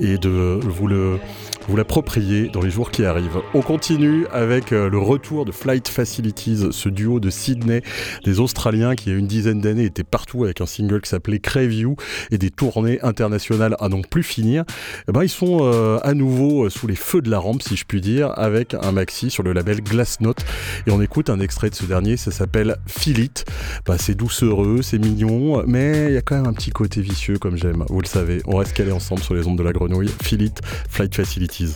et de vous le vous l'approprier dans les jours qui arrivent. On continue avec euh, le retour de Flight Facilities, ce duo de Sydney, des Australiens qui il y a une dizaine d'années étaient partout avec un single qui s'appelait Crave You et des tournées internationales à non plus finir. Eh ben, ils sont euh, à nouveau euh, sous les feux de la rampe, si je puis dire, avec un maxi sur le label Glass Note. Et on écoute un extrait de ce dernier, ça s'appelle Feel It. Bah, c'est doucereux, c'est mignon, mais il y a quand même un petit côté vicieux comme j'aime, vous le savez. On reste calés ensemble sur les ondes de la grenouille. It, Flight Facilities.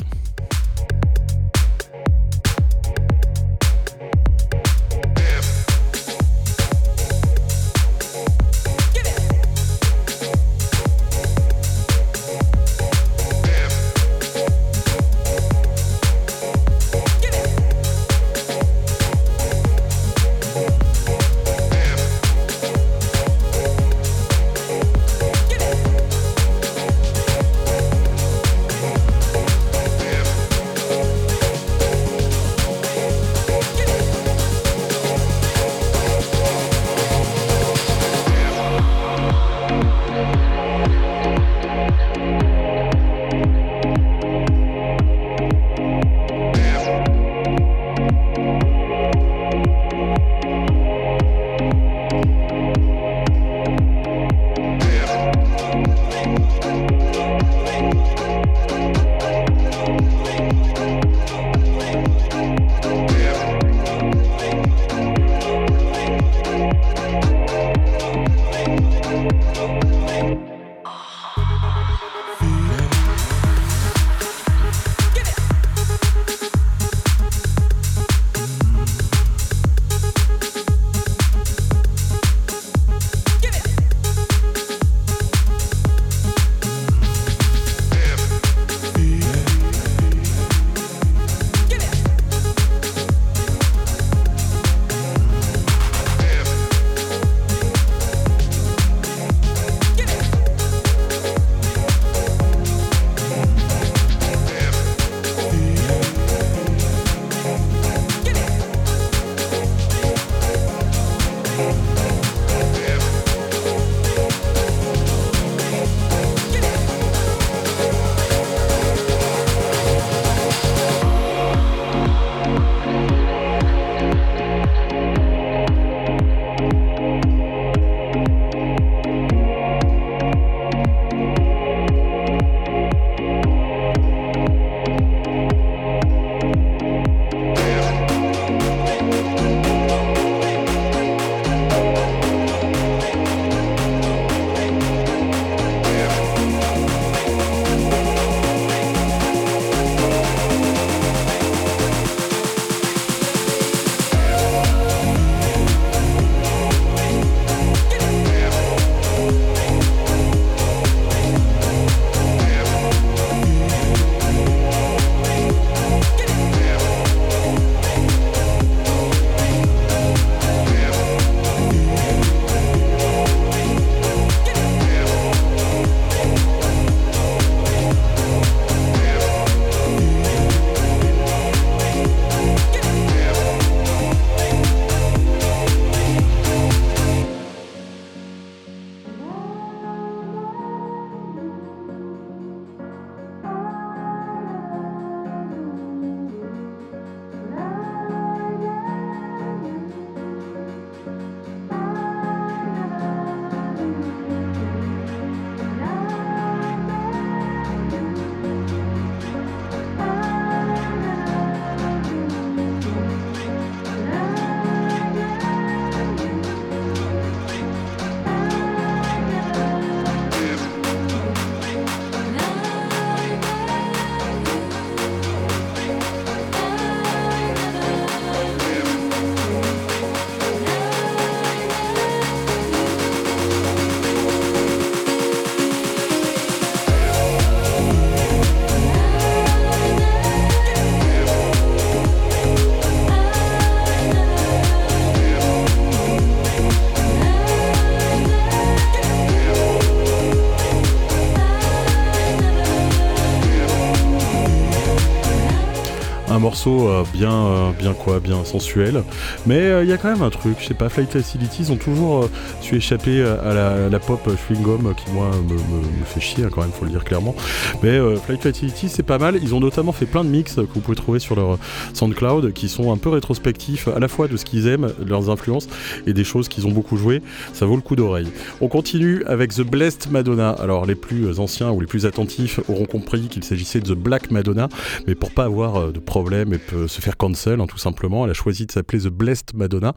Euh, bien, euh, bien quoi, bien sensuel. Mais euh, il y a quand même un truc, je sais pas, Flight Facilities ont toujours su échapper à la, pop chewing gum qui moi me, fait chier hein, quand même, faut le dire clairement. Mais Flight Facilities c'est pas mal. Ils ont notamment fait plein de mix que vous pouvez trouver sur leur SoundCloud qui sont un peu rétrospectifs à la fois de ce qu'ils aiment, leurs influences et des choses qu'ils ont beaucoup joué. Ça vaut le coup d'oreille. On continue avec The Blessed Madonna. Alors les plus anciens ou les plus attentifs auront compris qu'il s'agissait de The Black Madonna, mais pour pas avoir de problème et se faire cancel, hein, tout simplement. Elle a choisi de s'appeler The Blessed Madonna.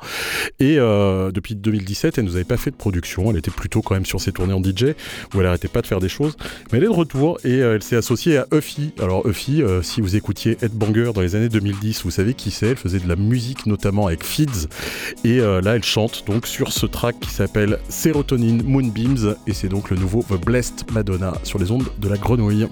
Et euh, depuis 2017, elle nous avait pas de production. Elle était plutôt quand même sur ses tournées en DJ, où elle arrêtait pas de faire des choses. Mais elle est de retour et euh, elle s'est associée à Uffy. Alors Uffy, euh, si vous écoutiez Headbanger dans les années 2010, vous savez qui c'est. Elle faisait de la musique notamment avec Feeds. Et là, elle chante donc sur ce track qui s'appelle Serotonin Moonbeams. Et c'est donc le nouveau The Blessed Madonna sur les ondes de la grenouille.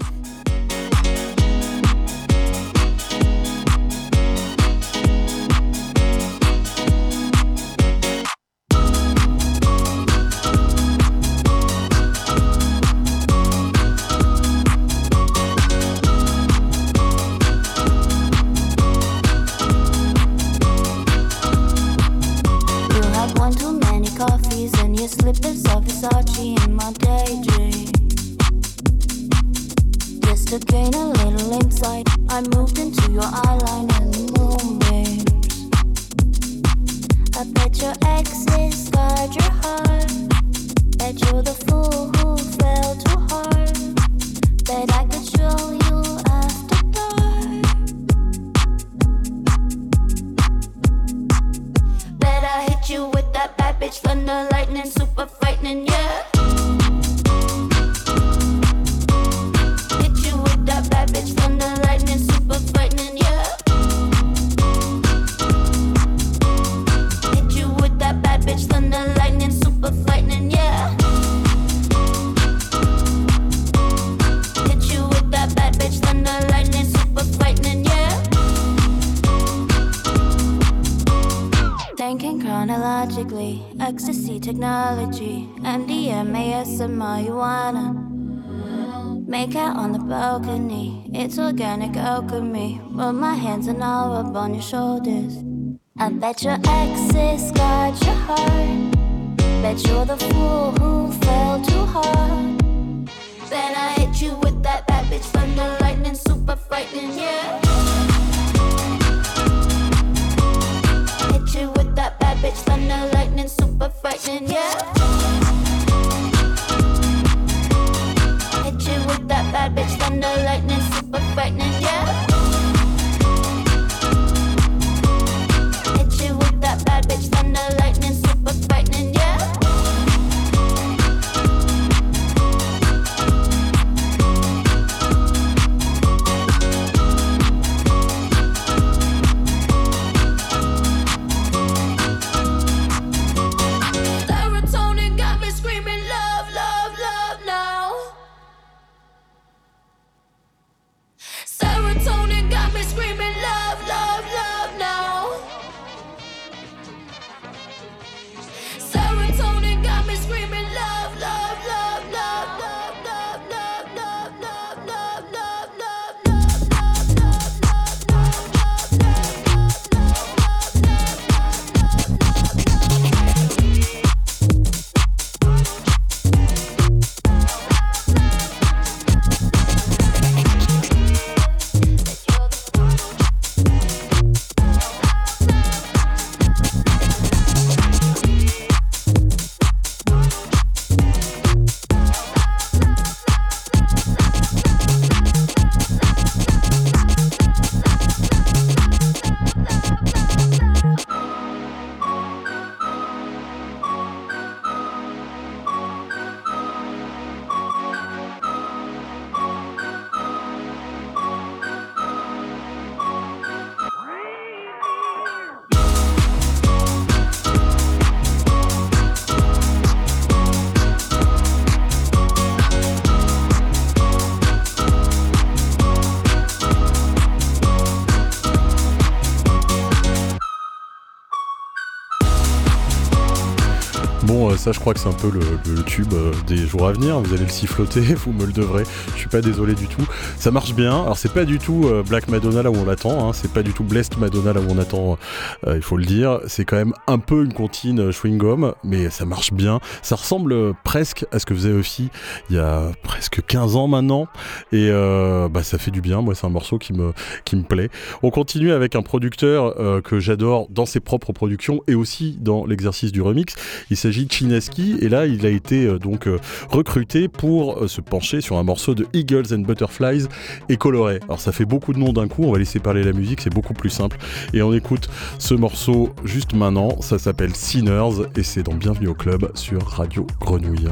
Je crois que c'est un peu le, tube euh, des jours à venir. Vous allez le siffloter, vous me le devrez. Je suis pas désolé du tout. Ça marche bien. Alors, c'est pas du tout euh, Black Madonna là où on l'attend. Hein. C'est pas du tout Blessed Madonna là où on attend, euh, il faut le dire. C'est quand même un peu une comptine chewing gum, mais ça marche bien. Ça ressemble presque à ce que faisait aussi il y a presque 15 ans maintenant. Et bah, ça fait du bien. Moi, c'est un morceau qui me, qui me plaît. On continue avec un producteur que j'adore dans ses propres productions et aussi dans l'exercice du remix. Il s'agit de Et là il a été euh, donc euh, recruté pour euh, se pencher sur un morceau de Eagles and Butterflies et coloré. Alors ça fait beaucoup de noms d'un coup, on va laisser parler la musique, c'est beaucoup plus simple. Et on écoute ce morceau juste maintenant, ça s'appelle Sinners et c'est dans Bienvenue au club sur Radio Grenouille.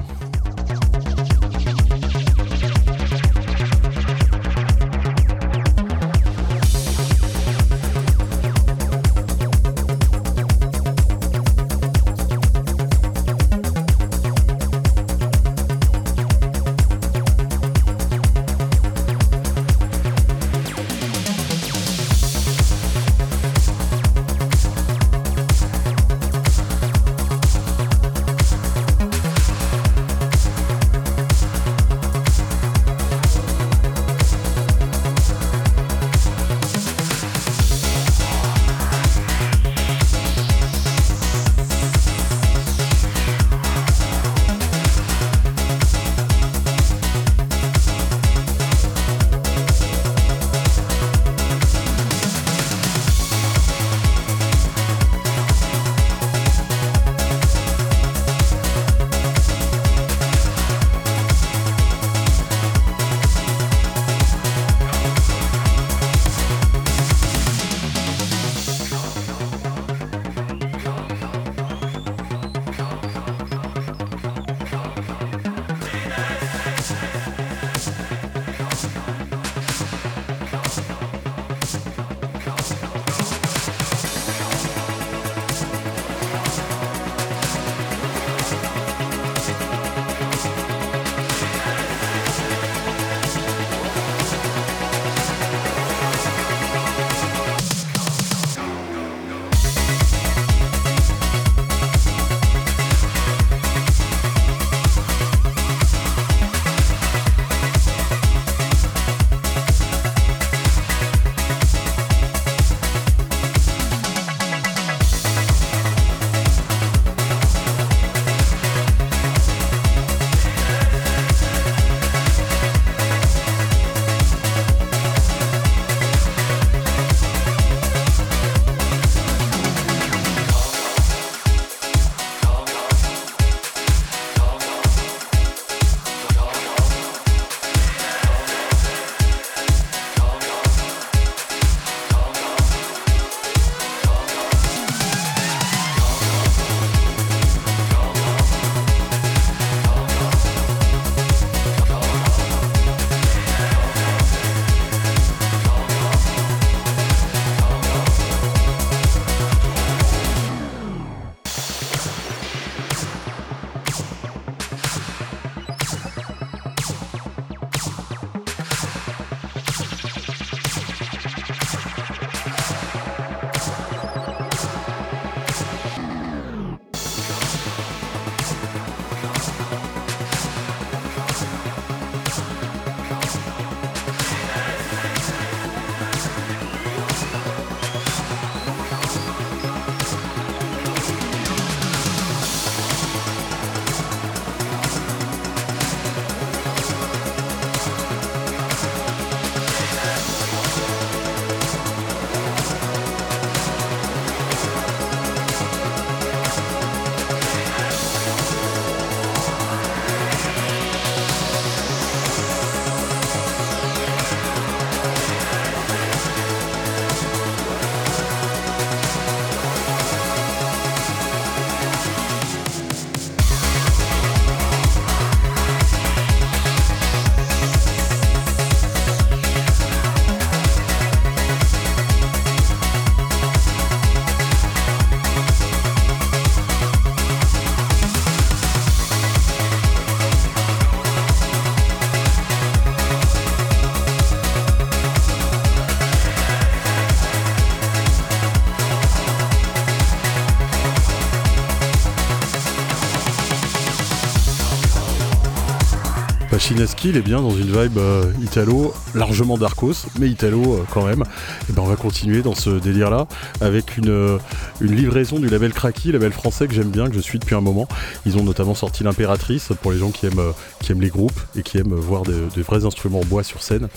Pachinski, il est bien dans une vibe euh, italo, largement darkos, mais italo euh, quand même. Et ben on va continuer dans ce délire-là avec une, euh, une livraison du label Cracky, label français que j'aime bien, que je suis depuis un moment. Ils ont notamment sorti l'Impératrice pour les gens qui aiment, qui aiment les groupes et qui aiment voir des, vrais instruments en bois sur scène.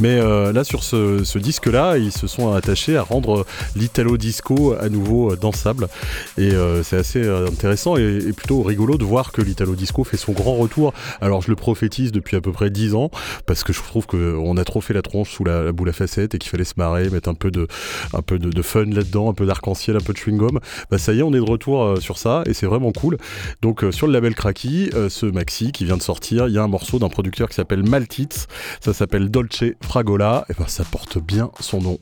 Mais là, sur ce, disque-là, ils se sont attachés à rendre l'italo disco à nouveau dansable. Et c'est assez intéressant et, et, plutôt rigolo de voir que l'italo disco fait son grand retour. Alors je le prophétise depuis à peu près 10 ans parce que je trouve qu'on a trop fait la tronche sous la, boule à facettes et qu'il fallait se marrer, mettre un peu de, fun là-dedans, un peu d'arc-en-ciel, un peu de chewing-gum. Bah ça y est, on est de retour euh, sur ça et c'est vraiment cool. Donc euh, sur le label euh, ce maxi qui vient de sortir, il y a un morceau d'un producteur qui s'appelle Maltitz, ça s'appelle Dolce Fragola, et ben ça porte bien son nom.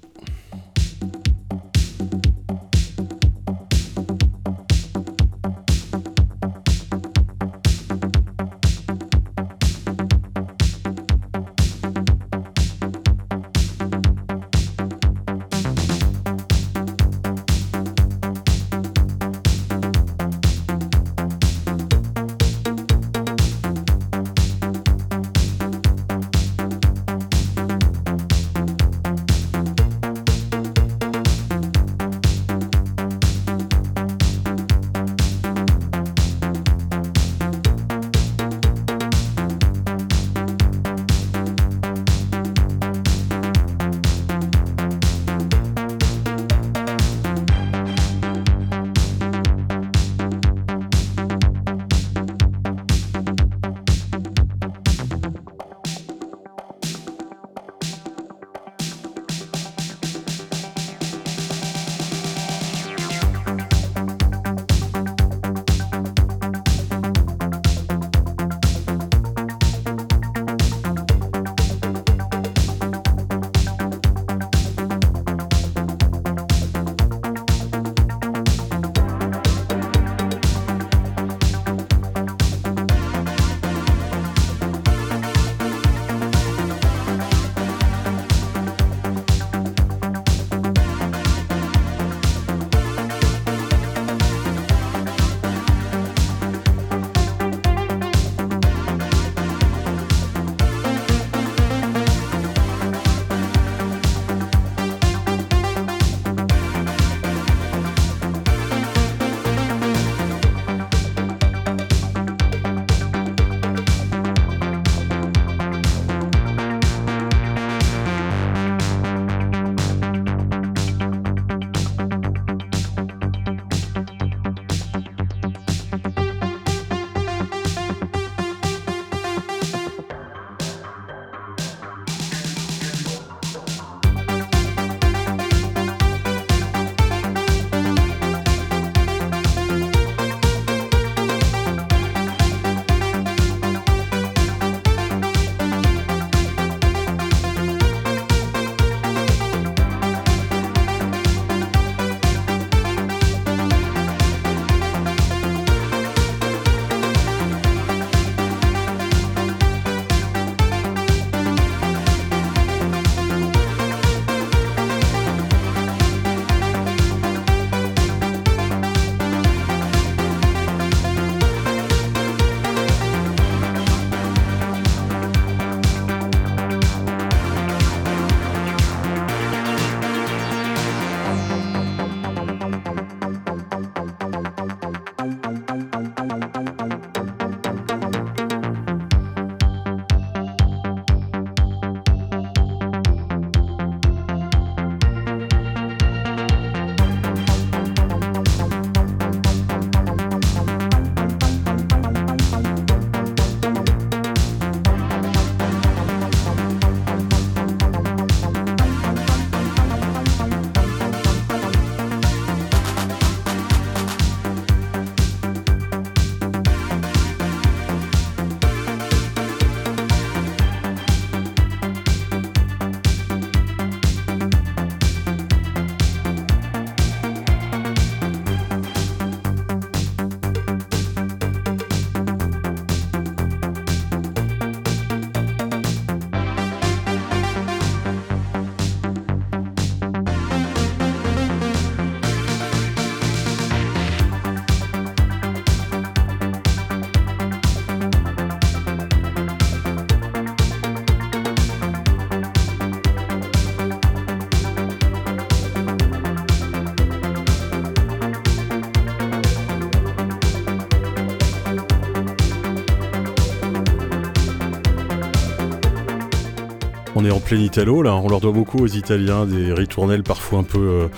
Là, on leur doit beaucoup aux Italiens, des ritournelles parfois un peu, euh,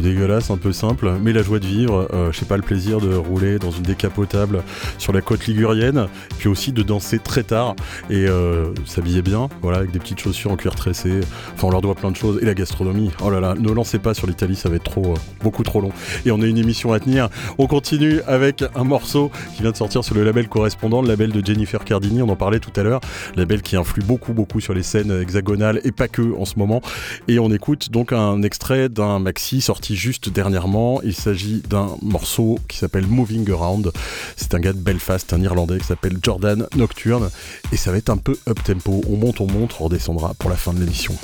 dégueulasse, un peu simple, mais la joie de vivre, euh, je sais pas, le plaisir de rouler dans une décapotable sur la côte ligurienne, puis aussi de danser très tard et euh, s'habiller bien, voilà, avec des petites chaussures en cuir tressé. Enfin, on leur doit plein de choses. Et la gastronomie, oh là là, ne lancez pas sur l'Italie, ça va être trop, euh, beaucoup trop long. Et on a une émission à tenir. On continue avec un morceau qui vient de sortir sur le label correspondant, le label de Jennifer Cardini, on en parlait tout à l'heure, label qui influe beaucoup, beaucoup sur les scènes hexagonales et pas que en ce moment. Et on écoute donc un extrait d'un maxi sorti juste dernièrement. Il s'agit d'un morceau qui s'appelle Moving Around. C'est un gars de Belfast, un Irlandais qui s'appelle Jordan Nocturne. Et ça va être un peu up tempo. On monte, on monte, on redescendra pour la fin de l'émission.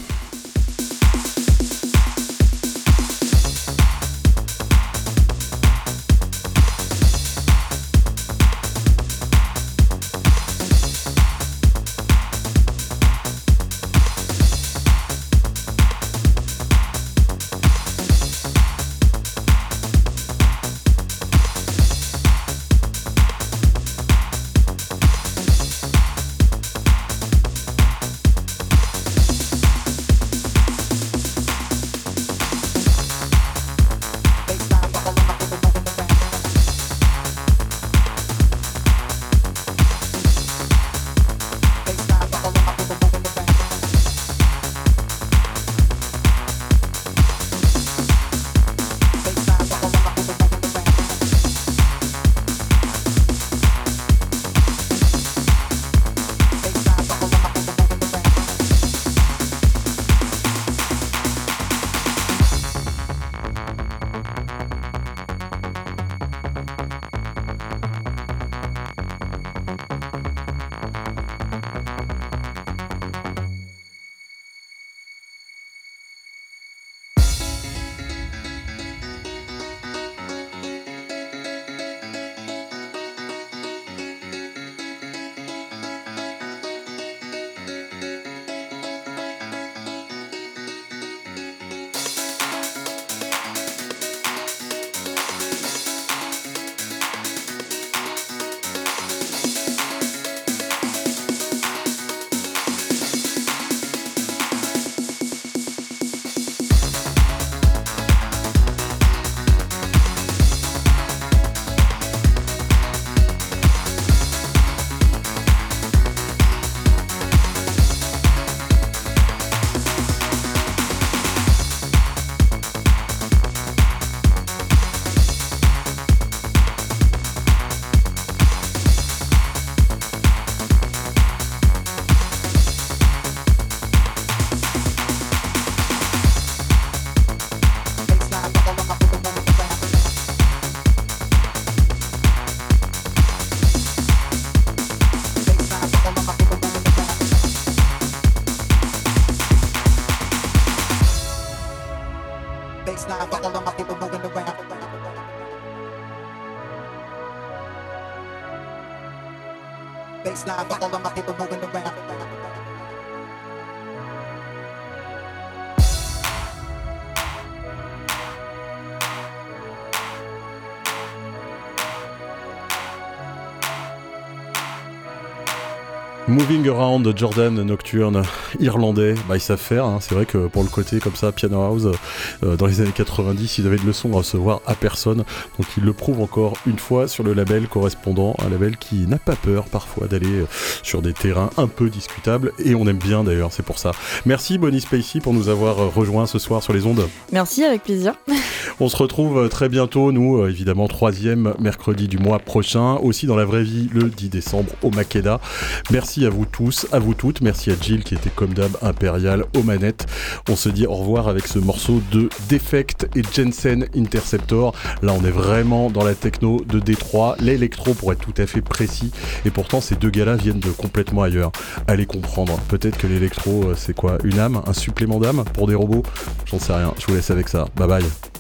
Moving Around Jordan Nocturne, irlandais, ils savent faire. C'est vrai que pour le côté comme ça, Piano House, euh, dans les années 90, ils avaient de leçons à recevoir à personne. Donc ils le prouvent encore une fois sur le label correspondant, un label qui n'a pas peur parfois d'aller euh, sur des terrains un peu discutables. Et on aime bien d'ailleurs, c'est pour ça. Merci Bonnie Spacey pour nous avoir euh, rejoints ce soir sur les ondes. Merci, avec plaisir. On se retrouve très bientôt, nous, évidemment, troisième mercredi du mois prochain, aussi dans la vraie vie le 10 décembre au Makeda. Merci à vous tous, à vous toutes. Merci à Jill qui était comme d'hab impérial aux manettes. On se dit au revoir avec ce morceau de Defect et Jensen Interceptor. Là, on est vraiment dans la techno de Détroit, l'électro pour être tout à fait précis. Et pourtant, ces deux gars-là viennent de complètement ailleurs. Allez comprendre. Peut-être que l'électro, euh, c'est quoi? Une âme? Un supplément d'âme? Pour des robots? J'en sais rien. Je vous laisse avec ça. Bye bye.